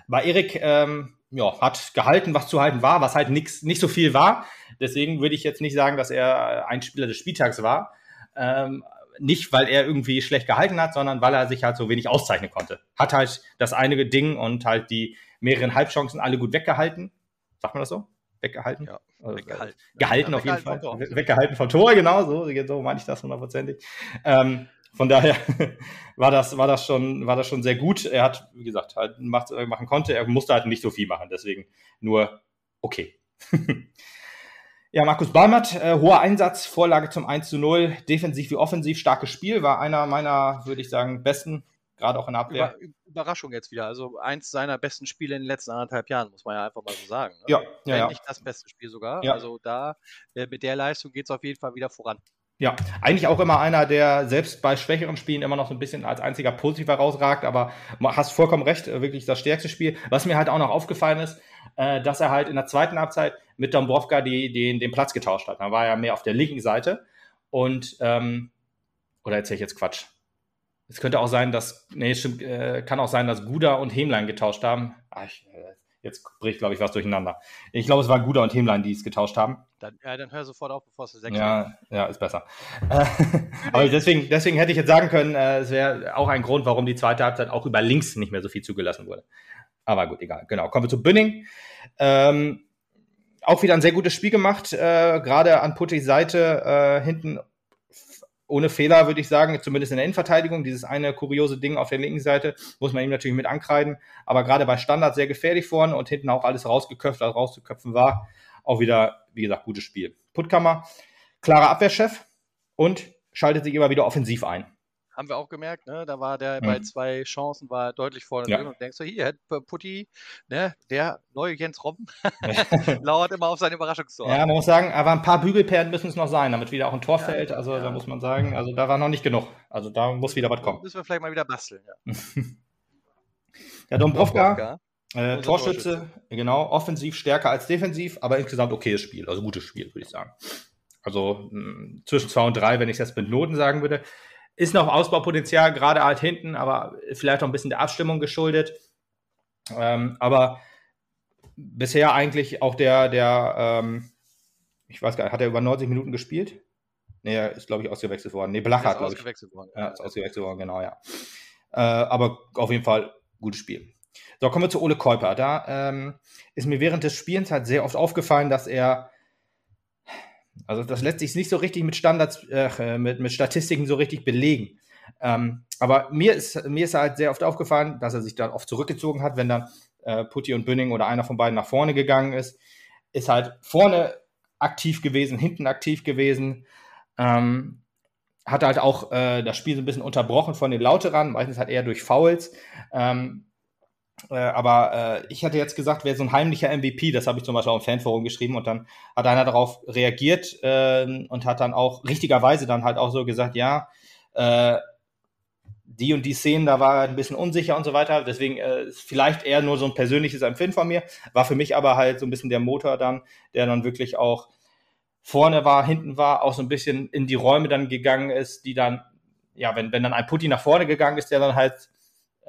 Bei Erik ähm, ja, hat gehalten, was zu halten war, was halt nix, nicht so viel war. Deswegen würde ich jetzt nicht sagen, dass er ein Spieler des Spieltags war. Ähm, nicht, weil er irgendwie schlecht gehalten hat, sondern weil er sich halt so wenig auszeichnen konnte. Hat halt das eine Ding und halt die mehreren Halbchancen alle gut weggehalten. Sagt man das so? Weggehalten? Ja, also, weggehalten. Gehalten ja, auf jeden Fall. Weggehalten vom Tor, genau, so, so meine ich das hundertprozentig. Ähm, von daher war das, war das schon, war das schon sehr gut. Er hat, wie gesagt, halt macht, machen konnte. Er musste halt nicht so viel machen. Deswegen nur okay. Ja, Markus Balmert, äh, hoher Einsatz, Vorlage zum 1 zu 0, defensiv wie offensiv, starkes Spiel, war einer meiner, würde ich sagen, besten, gerade auch in der Abwehr. Über, Überraschung jetzt wieder, also eins seiner besten Spiele in den letzten anderthalb Jahren, muss man ja einfach mal so sagen. Ne? Ja, ja, ja. Nicht das beste Spiel sogar, ja. also da, äh, mit der Leistung geht es auf jeden Fall wieder voran. Ja, eigentlich auch immer einer, der selbst bei schwächeren Spielen immer noch so ein bisschen als einziger positiv herausragt, aber hast vollkommen recht, äh, wirklich das stärkste Spiel. Was mir halt auch noch aufgefallen ist, äh, dass er halt in der zweiten Halbzeit mit Dombrovka die, die, den Platz getauscht hat. Da war er mehr auf der linken Seite und, ähm, oder erzähle ich jetzt Quatsch? Es könnte auch sein, dass, nee, stimmt, äh, kann auch sein, dass Guda und Hemlein getauscht haben. Ach, ich, äh, jetzt bricht, glaube ich, was durcheinander. Ich glaube, es waren Guda und Hemlein, die es getauscht haben. Dann, ja, dann hör sofort auf, bevor es sechs Ja, ja, ist besser. Aber deswegen, deswegen hätte ich jetzt sagen können, äh, es wäre auch ein Grund, warum die zweite Halbzeit auch über links nicht mehr so viel zugelassen wurde. Aber gut, egal. Genau. Kommen wir zu Bünning. Ähm, auch wieder ein sehr gutes Spiel gemacht, äh, gerade an Puttis Seite, äh, hinten ohne Fehler, würde ich sagen, zumindest in der Innenverteidigung. Dieses eine kuriose Ding auf der linken Seite muss man ihm natürlich mit ankreiden, aber gerade bei Standard sehr gefährlich vorne und hinten auch alles rausgeköpft, was rauszuköpfen war. Auch wieder, wie gesagt, gutes Spiel. Puttkammer, klarer Abwehrchef und schaltet sich immer wieder offensiv ein haben wir auch gemerkt, ne? Da war der mhm. bei zwei Chancen war deutlich vorne ja. drin und denkst du, hier, Putti, ne, der neue Jens Robben, lauert immer auf seine Überraschungstor. Ja, man muss sagen, aber ein paar Bügelperlen müssen es noch sein, damit wieder auch ein Tor ja, fällt. Also ja. da muss man sagen, also da war noch nicht genug. Also da muss wieder was kommen. Müssen wir vielleicht mal wieder basteln, ja. ja, Dombrovka. Äh, Torschütze, Torschütze, genau, offensiv stärker als defensiv, aber insgesamt okayes Spiel, also gutes Spiel, würde ich sagen. Also mh, zwischen zwei und drei, wenn ich es jetzt mit Noten sagen würde. Ist noch Ausbaupotenzial, gerade halt hinten, aber vielleicht auch ein bisschen der Abstimmung geschuldet. Ähm, aber bisher eigentlich auch der, der ähm, ich weiß gar nicht, hat er über 90 Minuten gespielt? Nee, er ist, glaube ich, ausgewechselt worden. Nee, Blach hat, glaube ich. Ausgewechselt worden. Ja, ist ausgewechselt worden, genau, ja. Äh, aber auf jeden Fall gutes Spiel. So, kommen wir zu Ole Käuper. Da ähm, ist mir während des Spielens halt sehr oft aufgefallen, dass er also das lässt sich nicht so richtig mit Standards, äh, mit, mit Statistiken so richtig belegen. Ähm, aber mir ist, mir ist halt sehr oft aufgefallen, dass er sich dann oft zurückgezogen hat, wenn dann äh, Putti und Bünning oder einer von beiden nach vorne gegangen ist. Ist halt vorne aktiv gewesen, hinten aktiv gewesen. Ähm, hat halt auch äh, das Spiel so ein bisschen unterbrochen von den Lauterern, meistens halt eher durch Fouls. Ähm, äh, aber äh, ich hatte jetzt gesagt, wer so ein heimlicher MVP, das habe ich zum Beispiel auch im Fanforum geschrieben und dann hat einer darauf reagiert äh, und hat dann auch richtigerweise dann halt auch so gesagt, ja, äh, die und die Szenen, da war er ein bisschen unsicher und so weiter. Deswegen äh, vielleicht eher nur so ein persönliches Empfinden von mir. War für mich aber halt so ein bisschen der Motor dann, der dann wirklich auch vorne war, hinten war, auch so ein bisschen in die Räume dann gegangen ist, die dann, ja, wenn, wenn dann ein Putti nach vorne gegangen ist, der dann halt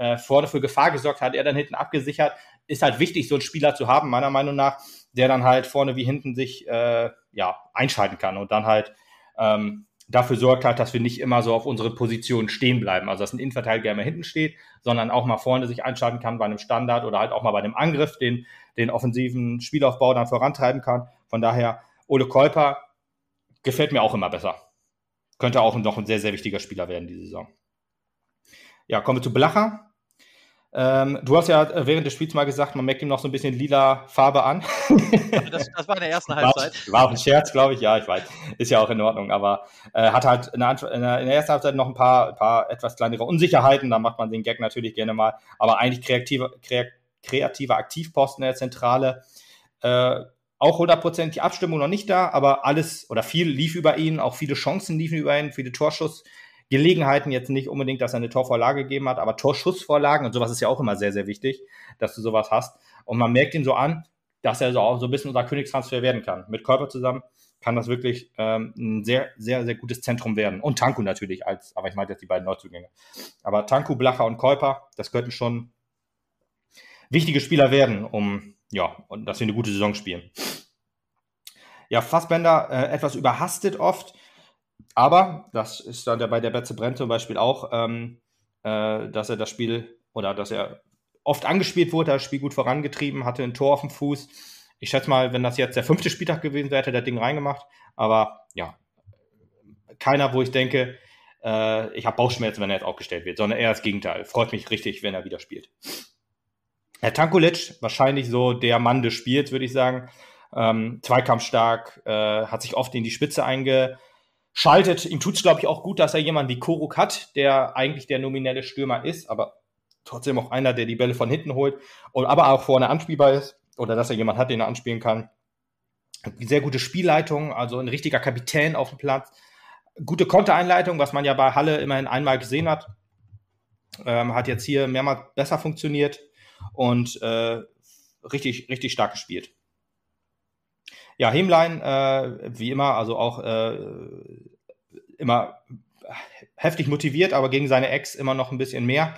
äh, vorne für Gefahr gesorgt hat, er dann hinten abgesichert, ist halt wichtig, so einen Spieler zu haben, meiner Meinung nach, der dann halt vorne wie hinten sich äh, ja, einschalten kann und dann halt ähm, dafür sorgt halt, dass wir nicht immer so auf unseren Positionen stehen bleiben. Also dass ein Innenverteidiger immer hinten steht, sondern auch mal vorne sich einschalten kann bei einem Standard oder halt auch mal bei einem Angriff, den, den offensiven Spielaufbau dann vorantreiben kann. Von daher, Ole Kolper gefällt mir auch immer besser. Könnte auch noch ein sehr, sehr wichtiger Spieler werden diese Saison. Ja, kommen wir zu Blacher. Ähm, du hast ja äh, während des Spiels mal gesagt, man merkt ihm noch so ein bisschen lila Farbe an. das, das, war in der ersten Halbzeit. War, war auch ein Scherz, glaube ich. Ja, ich weiß. Ist ja auch in Ordnung. Aber äh, hat halt in der, in der, ersten Halbzeit noch ein paar, paar etwas kleinere Unsicherheiten. Da macht man den Gag natürlich gerne mal. Aber eigentlich kreative, kreative Aktivposten in der Zentrale. Äh, auch hundertprozentig Abstimmung noch nicht da, aber alles oder viel lief über ihn, auch viele Chancen liefen über ihn, viele Torschuss. Gelegenheiten jetzt nicht unbedingt, dass er eine Torvorlage gegeben hat, aber Torschussvorlagen und sowas ist ja auch immer sehr, sehr wichtig, dass du sowas hast. Und man merkt ihn so an, dass er so auch so ein bisschen unser Königstransfer werden kann. Mit Körper zusammen kann das wirklich ähm, ein sehr, sehr, sehr gutes Zentrum werden. Und Tanku natürlich als, aber ich meine jetzt die beiden Neuzugänge. Aber Tanku, Blacher und Käuper, das könnten schon wichtige Spieler werden, um, ja, und dass wir eine gute Saison spielen. Ja, Fassbender äh, etwas überhastet oft. Aber das ist dann bei der Betze Brenn zum Beispiel auch, ähm, äh, dass er das Spiel oder dass er oft angespielt wurde, das Spiel gut vorangetrieben, hatte ein Tor auf dem Fuß. Ich schätze mal, wenn das jetzt der fünfte Spieltag gewesen wäre, hätte er das Ding reingemacht. Aber ja, keiner, wo ich denke, äh, ich habe Bauchschmerzen, wenn er jetzt aufgestellt wird, sondern eher das Gegenteil. Freut mich richtig, wenn er wieder spielt. Herr Tankulic, wahrscheinlich so der Mann des Spiels, würde ich sagen. Ähm, Zweikampfstark, äh, hat sich oft in die Spitze einge schaltet. Ihm tut es, glaube ich, auch gut, dass er jemanden wie Koruk hat, der eigentlich der nominelle Stürmer ist, aber trotzdem auch einer, der die Bälle von hinten holt, und aber auch vorne anspielbar ist oder dass er jemanden hat, den er anspielen kann. Sehr gute Spielleitung, also ein richtiger Kapitän auf dem Platz. Gute Kontereinleitung, was man ja bei Halle immerhin einmal gesehen hat. Ähm, hat jetzt hier mehrmals besser funktioniert und äh, richtig, richtig stark gespielt. Ja, Hemlein, äh, wie immer, also auch äh, immer heftig motiviert, aber gegen seine Ex immer noch ein bisschen mehr.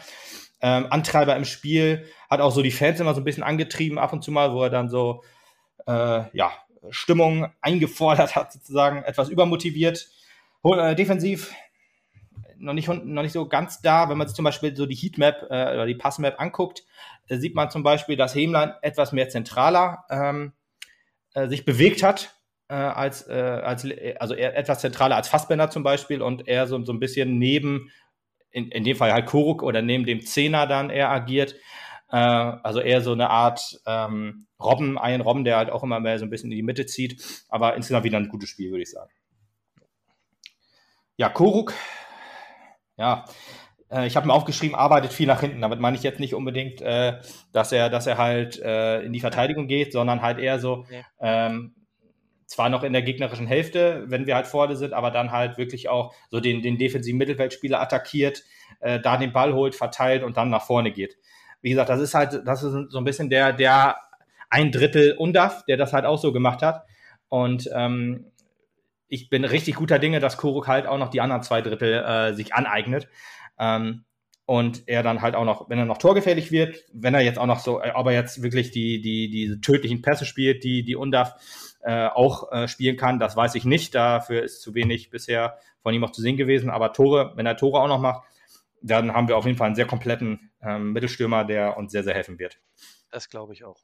Ähm, Antreiber im Spiel, hat auch so die Fans immer so ein bisschen angetrieben ab und zu mal, wo er dann so, äh, ja, Stimmung eingefordert hat, sozusagen, etwas übermotiviert. Äh, defensiv noch nicht, noch nicht so ganz da. Wenn man sich zum Beispiel so die Heatmap äh, oder die Passmap anguckt, äh, sieht man zum Beispiel, dass Hemlein etwas mehr zentraler ähm, äh, sich bewegt hat, äh, als, äh, als, also eher etwas zentraler als Fassbender zum Beispiel und er so, so ein bisschen neben, in, in dem Fall halt Koruk oder neben dem Zehner dann eher agiert. Äh, also eher so eine Art ähm, Robben, ein Robben, der halt auch immer mehr so ein bisschen in die Mitte zieht. Aber insgesamt wieder ein gutes Spiel, würde ich sagen. Ja, Koruk, ja, äh, ich habe mir aufgeschrieben, arbeitet viel nach hinten. Damit meine ich jetzt nicht unbedingt, äh, dass er, dass er halt äh, in die Verteidigung geht, sondern halt eher so, ja. ähm, zwar noch in der gegnerischen Hälfte, wenn wir halt vorne sind, aber dann halt wirklich auch so den, den defensiven Mittelfeldspieler attackiert, äh, da den Ball holt, verteilt und dann nach vorne geht. Wie gesagt, das ist halt, das ist so ein bisschen der, der ein Drittel Undaf, der das halt auch so gemacht hat. Und ähm, ich bin richtig guter Dinge, dass Kuruk halt auch noch die anderen zwei Drittel äh, sich aneignet. Ähm, und er dann halt auch noch, wenn er noch torgefährlich wird, wenn er jetzt auch noch so, äh, ob er jetzt wirklich die, die, diese tödlichen Pässe spielt, die, die Undaf äh, auch äh, spielen kann, das weiß ich nicht. Dafür ist zu wenig bisher von ihm auch zu sehen gewesen. Aber Tore, wenn er Tore auch noch macht, dann haben wir auf jeden Fall einen sehr kompletten ähm, Mittelstürmer, der uns sehr, sehr helfen wird. Das glaube ich auch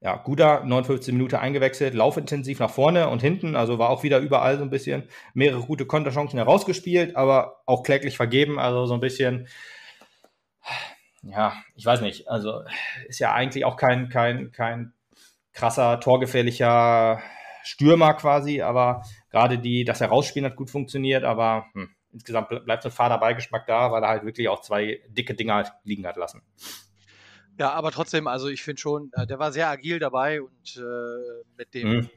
ja, Guda 59 Minuten eingewechselt, laufintensiv nach vorne und hinten, also war auch wieder überall so ein bisschen mehrere gute Konterchancen herausgespielt, aber auch kläglich vergeben, also so ein bisschen, ja, ich weiß nicht, also ist ja eigentlich auch kein, kein, kein krasser, torgefährlicher Stürmer quasi, aber gerade die, das Herausspielen hat gut funktioniert, aber hm, insgesamt bleibt so ein fader Beigeschmack da, weil er halt wirklich auch zwei dicke Dinger liegen hat lassen. Ja, aber trotzdem, also ich finde schon, äh, der war sehr agil dabei und äh, mit dem, mhm.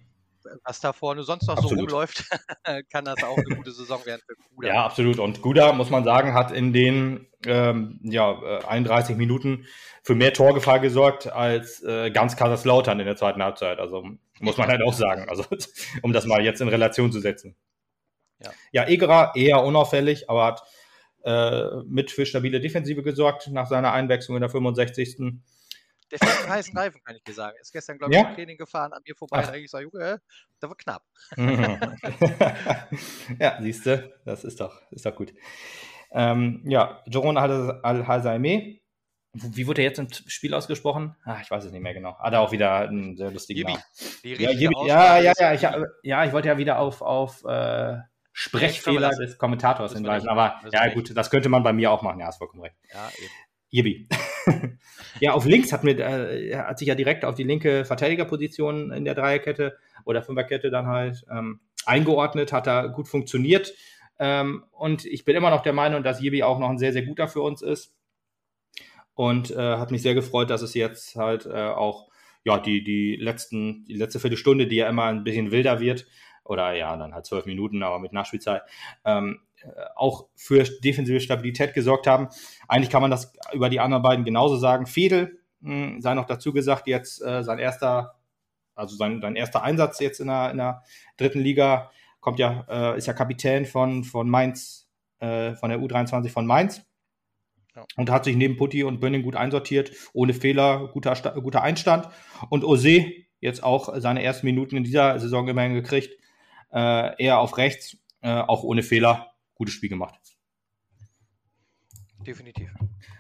was da vorne sonst noch absolut. so rumläuft, kann das auch eine gute Saison werden für Guda. Ja, absolut. Und Guda, muss man sagen, hat in den ähm, ja, 31 äh, Minuten für mehr Torgefahr gesorgt als äh, ganz Kaiserslautern in der zweiten Halbzeit. Also muss man halt auch sagen, also um das mal jetzt in Relation zu setzen. Ja, ja Egerer eher unauffällig, aber hat äh, mit für stabile Defensive gesorgt nach seiner Einwechslung in der 65. Der fährt einen heißen Reifen, kann ich dir sagen. Ist gestern, glaube ich, ja? im Training gefahren, an mir vorbei. Ach. Da ich so, Junge, da war knapp. ja, siehst du, das ist doch, ist doch gut. Ähm, ja, Joron Al-Hazaime. Wie wurde er jetzt im Spiel ausgesprochen? Ah, ich weiß es nicht mehr genau. Hat er auch wieder einen sehr lustigen Namen. Ja, ja, ja, ja, ich, ja, ich wollte ja wieder auf, auf äh, Sprechfehler des Kommentators hinweisen. Aber ja, gut, das könnte man bei mir auch machen. Ja, hast vollkommen recht. Ja, eben. Jibi. ja, auf links hat, mir, äh, hat sich ja direkt auf die linke Verteidigerposition in der Dreierkette oder Fünferkette dann halt ähm, eingeordnet, hat da gut funktioniert. Ähm, und ich bin immer noch der Meinung, dass Jibi auch noch ein sehr, sehr guter für uns ist. Und äh, hat mich sehr gefreut, dass es jetzt halt äh, auch ja, die, die letzten, die letzte Viertelstunde, die ja immer ein bisschen wilder wird, oder ja, dann halt zwölf Minuten, aber mit Nachspielzeit, ähm, äh, auch für defensive Stabilität gesorgt haben. Eigentlich kann man das über die anderen beiden genauso sagen. Fedel mh, hm, sei noch dazu gesagt, jetzt äh, sein erster, also sein, sein erster Einsatz jetzt in der, in der dritten Liga, kommt ja, äh, ist ja Kapitän von, von Mainz, äh, von der U23 von Mainz. Ja. Und hat sich neben Putti und Bönning gut einsortiert, ohne Fehler, guter, guter Einstand. Und Ose jetzt auch seine ersten Minuten in dieser Saison immerhin gekriegt. Äh, eher auf rechts, äh, auch ohne Fehler gutes Spiel gemacht. Definitiv.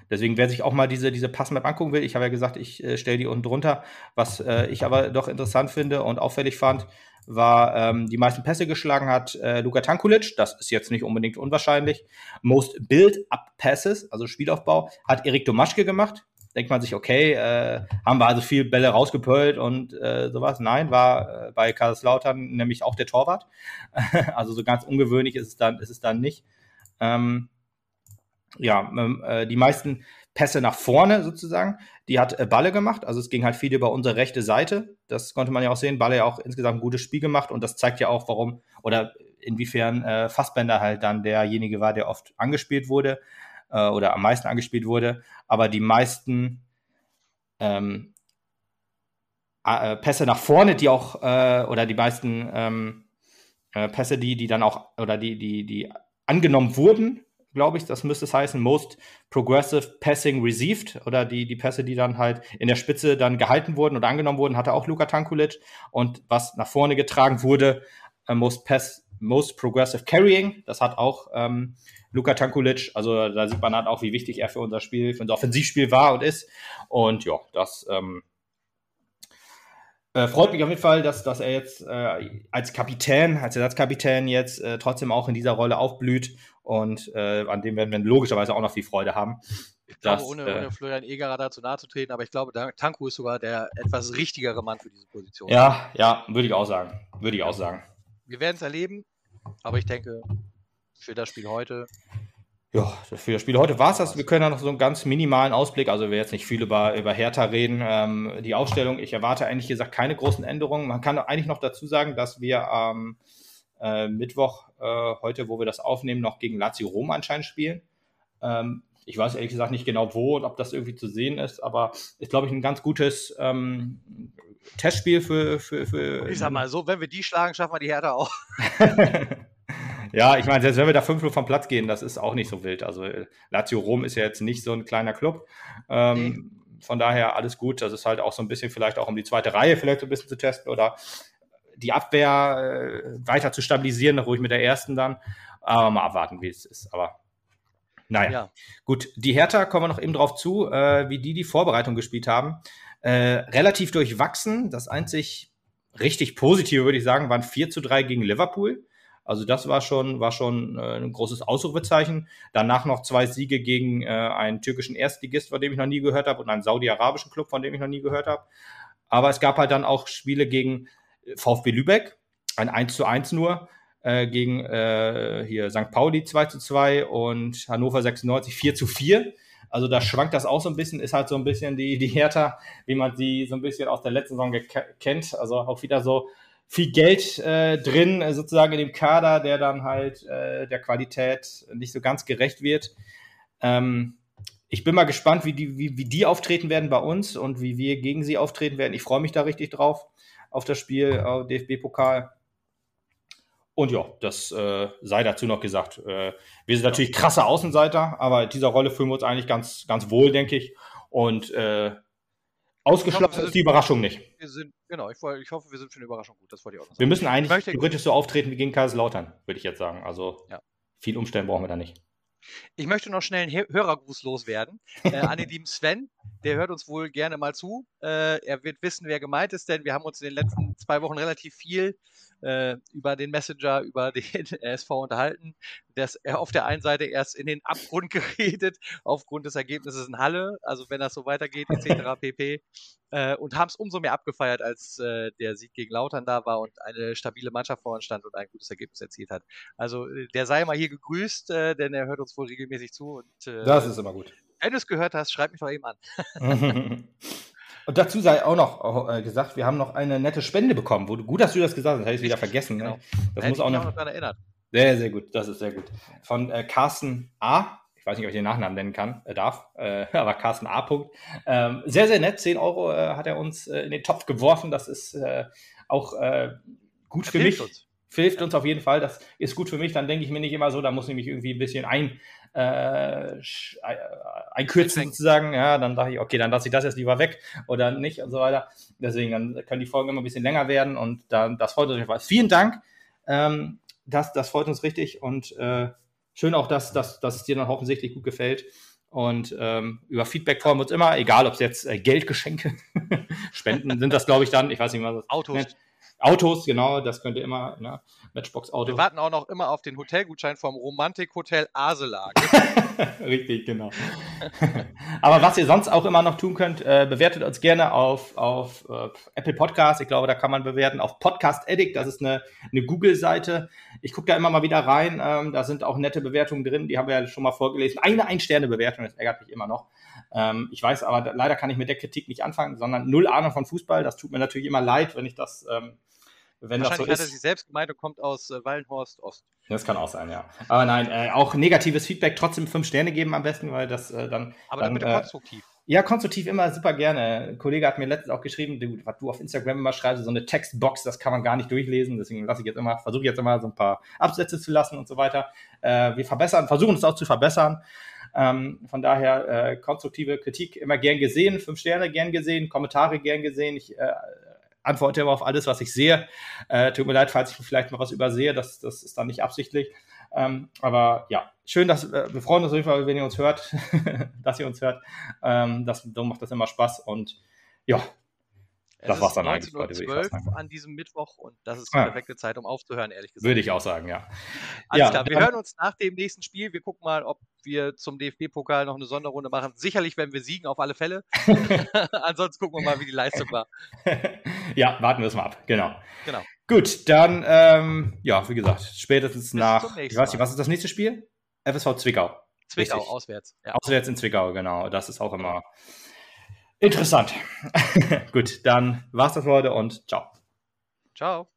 Deswegen, wer sich auch mal diese, diese Passmap angucken will, ich habe ja gesagt, ich äh, stelle die unten drunter. Was äh, ich aber doch interessant finde und auffällig fand, war, ähm, die meisten Pässe geschlagen hat äh, Luka Tankulic. Das ist jetzt nicht unbedingt unwahrscheinlich. Most Build-Up Passes, also Spielaufbau, hat Erik Domaschke gemacht denkt man sich, okay, äh, haben wir also viel Bälle rausgepölt und äh, sowas. Nein, war äh, bei Kaiserslautern nämlich auch der Torwart. also so ganz ungewöhnlich ist es dann, ist es dann nicht. Ähm, ja, ähm, äh, die meisten Pässe nach vorne sozusagen, die hat äh, Balle gemacht. Also es ging halt viel über unsere rechte Seite. Das konnte man ja auch sehen. Balle ja auch insgesamt ein gutes Spiel gemacht und das zeigt ja auch, warum oder inwiefern äh, Fassbender halt dann derjenige war, der oft angespielt wurde äh, oder am meisten angespielt wurde. Aber die meisten ähm, äh, Pässe nach vorne, die auch, äh, oder die meisten ähm, äh, Pässe, die, die dann auch, oder die, die, die angenommen wurden, glaube ich, das müsste es heißen, Most Progressive Passing Received oder die, die Pässe, die dann halt in der Spitze dann gehalten wurden oder angenommen wurden, hatte auch Luka Tankulic und was nach vorne getragen wurde, äh, Most Pass, Most Progressive Carrying, das hat auch ähm, Luka Tankulic. Also da sieht man halt auch, wie wichtig er für unser Spiel, für unser Offensivspiel war und ist. Und ja, das ähm, äh, freut mich auf jeden Fall, dass, dass er jetzt äh, als Kapitän, als Ersatzkapitän jetzt äh, trotzdem auch in dieser Rolle aufblüht und äh, an dem werden wir logischerweise auch noch viel Freude haben. Ich glaube, dass, ohne, ohne äh, Florian Egerer dazu nahe zu treten, aber ich glaube, Tanku ist sogar der etwas richtigere Mann für diese Position. Ja, ja, würde ich auch sagen. Würde ich auch sagen. Wir werden es erleben, aber ich denke, für das Spiel heute? Ja, für das Spiel heute war es das. Wir können da noch so einen ganz minimalen Ausblick, also wir jetzt nicht viel über, über Hertha reden. Ähm, die Aufstellung, ich erwarte eigentlich gesagt keine großen Änderungen. Man kann eigentlich noch dazu sagen, dass wir am äh, Mittwoch, äh, heute, wo wir das aufnehmen, noch gegen Lazio Rom anscheinend spielen. Ähm, ich weiß ehrlich gesagt nicht genau wo und ob das irgendwie zu sehen ist, aber ist, glaube ich, ein ganz gutes ähm, Testspiel für, für, für. Ich sag mal so, wenn wir die schlagen, schaffen wir die Hertha auch. Ja, ich meine, selbst wenn wir da 5-0 vom Platz gehen, das ist auch nicht so wild. Also Lazio Rom ist ja jetzt nicht so ein kleiner Club. Ähm, nee. Von daher alles gut. Das ist halt auch so ein bisschen vielleicht auch um die zweite Reihe vielleicht so ein bisschen zu testen oder die Abwehr äh, weiter zu stabilisieren, ruhig mit der ersten dann. Aber mal abwarten, wie es ist. Aber naja, ja. gut. Die Hertha kommen wir noch eben drauf zu, äh, wie die die Vorbereitung gespielt haben. Äh, relativ durchwachsen. Das einzig richtig positive, würde ich sagen, waren 4 zu 3 gegen Liverpool. Also das war schon, war schon äh, ein großes Ausrufezeichen. Danach noch zwei Siege gegen äh, einen türkischen Erstligist, von dem ich noch nie gehört habe, und einen saudi-arabischen Club, von dem ich noch nie gehört habe. Aber es gab halt dann auch Spiele gegen VfB Lübeck, ein 1 zu 1 nur, äh, gegen äh, hier St. Pauli 2 zu 2 und Hannover 96 4 zu 4. Also da schwankt das auch so ein bisschen, ist halt so ein bisschen die, die Hertha, wie man sie so ein bisschen aus der letzten Saison kennt. Also auch wieder so viel Geld äh, drin, äh, sozusagen in dem Kader, der dann halt äh, der Qualität nicht so ganz gerecht wird. Ähm, ich bin mal gespannt, wie die, wie, wie die auftreten werden bei uns und wie wir gegen sie auftreten werden. Ich freue mich da richtig drauf auf das Spiel äh, DFB-Pokal. Und ja, das äh, sei dazu noch gesagt. Äh, wir sind natürlich krasse Außenseiter, aber in dieser Rolle fühlen wir uns eigentlich ganz, ganz wohl, denke ich. Und äh, ausgeschlossen hoffe, ist die Überraschung nicht. Wir sind, genau, ich, ich, hoffe, wir sind für eine Überraschung gut. Das wollte ich auch noch sagen. Wir müssen eigentlich theoretisch so auftreten wie gegen Kaiserslautern, würde ich jetzt sagen. Also ja. viel Umstellen brauchen wir da nicht. Ich möchte noch schnell einen Hörergruß loswerden äh, an den lieben Sven. Der hört uns wohl gerne mal zu. Äh, er wird wissen, wer gemeint ist, denn wir haben uns in den letzten zwei Wochen relativ viel äh, über den Messenger, über den SV unterhalten. dass er auf der einen Seite erst in den Abgrund geredet, aufgrund des Ergebnisses in Halle, also wenn das so weitergeht, etc. pp. Äh, und haben es umso mehr abgefeiert, als äh, der Sieg gegen Lautern da war und eine stabile Mannschaft vor uns stand und ein gutes Ergebnis erzielt hat. Also äh, der sei mal hier gegrüßt, äh, denn er hört uns wohl regelmäßig zu. Und, das ist immer gut. Wenn du es gehört hast, schreib mich doch eben an. Und dazu sei auch noch äh, gesagt, wir haben noch eine nette Spende bekommen. Gut, dass du das gesagt hast, hätte ich wieder vergessen. Ne? Genau. Das da muss auch noch, noch daran erinnert. Sehr, sehr gut. Das ist sehr gut. Von äh, Carsten A. Ich weiß nicht, ob ich den Nachnamen nennen kann, äh, darf, äh, aber Carsten A. Ähm, sehr, sehr nett. 10 Euro äh, hat er uns äh, in den Topf geworfen. Das ist auch gut er für mich. Uns. Hilft uns auf jeden Fall. Das ist gut für mich. Dann denke ich mir nicht immer so, da muss ich mich irgendwie ein bisschen ein, äh, einkürzen sozusagen, ja, dann dachte ich, okay, dann lasse ich das jetzt lieber weg oder nicht und so weiter. Deswegen, dann können die Folgen immer ein bisschen länger werden und dann, das freut uns auf jeden Fall. Vielen Dank. Ähm, das, das freut uns richtig und äh, schön auch, dass, dass, dass es dir dann offensichtlich gut gefällt. Und ähm, über Feedback freuen wir uns immer, egal ob es jetzt äh, Geldgeschenke, Spenden sind das, glaube ich, dann. Ich weiß nicht, was das Autos. Nennt. Autos, genau, das könnte immer, ne? Matchbox-Auto. Wir warten auch noch immer auf den Hotelgutschein vom Romantik-Hotel Aselag. Richtig, genau. Aber was ihr sonst auch immer noch tun könnt, äh, bewertet uns gerne auf, auf äh, Apple Podcast. Ich glaube, da kann man bewerten. Auf Podcast Addict, das ist eine, eine Google-Seite. Ich gucke da immer mal wieder rein. Ähm, da sind auch nette Bewertungen drin. Die haben wir ja schon mal vorgelesen. Eine Ein-Sterne-Bewertung, das ärgert mich immer noch. Ähm, ich weiß aber, leider kann ich mit der Kritik nicht anfangen, sondern null Ahnung von Fußball. Das tut mir natürlich immer leid, wenn ich das ähm, wenn das so ist. hat er sich selbst gemeint und kommt aus äh, Wallenhorst Ost. Das kann auch sein, ja. Aber nein, äh, auch negatives Feedback trotzdem fünf Sterne geben am besten, weil das äh, dann. Aber dann, bitte äh, konstruktiv. Ja, konstruktiv immer super gerne. Ein Kollege hat mir letztens auch geschrieben, du, was du auf Instagram immer schreibst, so eine Textbox, das kann man gar nicht durchlesen. Deswegen lasse ich jetzt immer, versuche jetzt immer so ein paar Absätze zu lassen und so weiter. Äh, wir verbessern, versuchen es auch zu verbessern. Ähm, von daher äh, konstruktive Kritik immer gern gesehen, fünf Sterne gern gesehen, Kommentare gern gesehen. Ich äh, antworte immer auf alles, was ich sehe. Äh, tut mir leid, falls ich vielleicht mal was übersehe, das, das ist dann nicht absichtlich. Ähm, aber ja, schön, dass äh, wir freuen uns auf jeden Fall, wenn ihr uns hört, dass ihr uns hört. Ähm, das, macht das immer Spaß und ja, das war's dann eigentlich heute. 12 an diesem Mittwoch und das ist die ja. perfekte Zeit, um aufzuhören, ehrlich gesagt. Würde ich auch sagen, ja. Alles ja, klar, wir hören uns nach dem nächsten Spiel. Wir gucken mal, ob wir zum DFB-Pokal noch eine Sonderrunde machen. Sicherlich werden wir siegen, auf alle Fälle. Ansonsten gucken wir mal, wie die Leistung war. ja, warten wir es mal ab, genau. Genau. Gut, dann, ähm, ja, wie gesagt, spätestens Bis nach, ich weiß nicht, was ist das nächste Spiel? FSV Zwickau. Zwickau, Richtig. auswärts. Ja. Auswärts in Zwickau, genau. Das ist auch immer Interessant. Gut, dann war's das für heute und ciao. Ciao.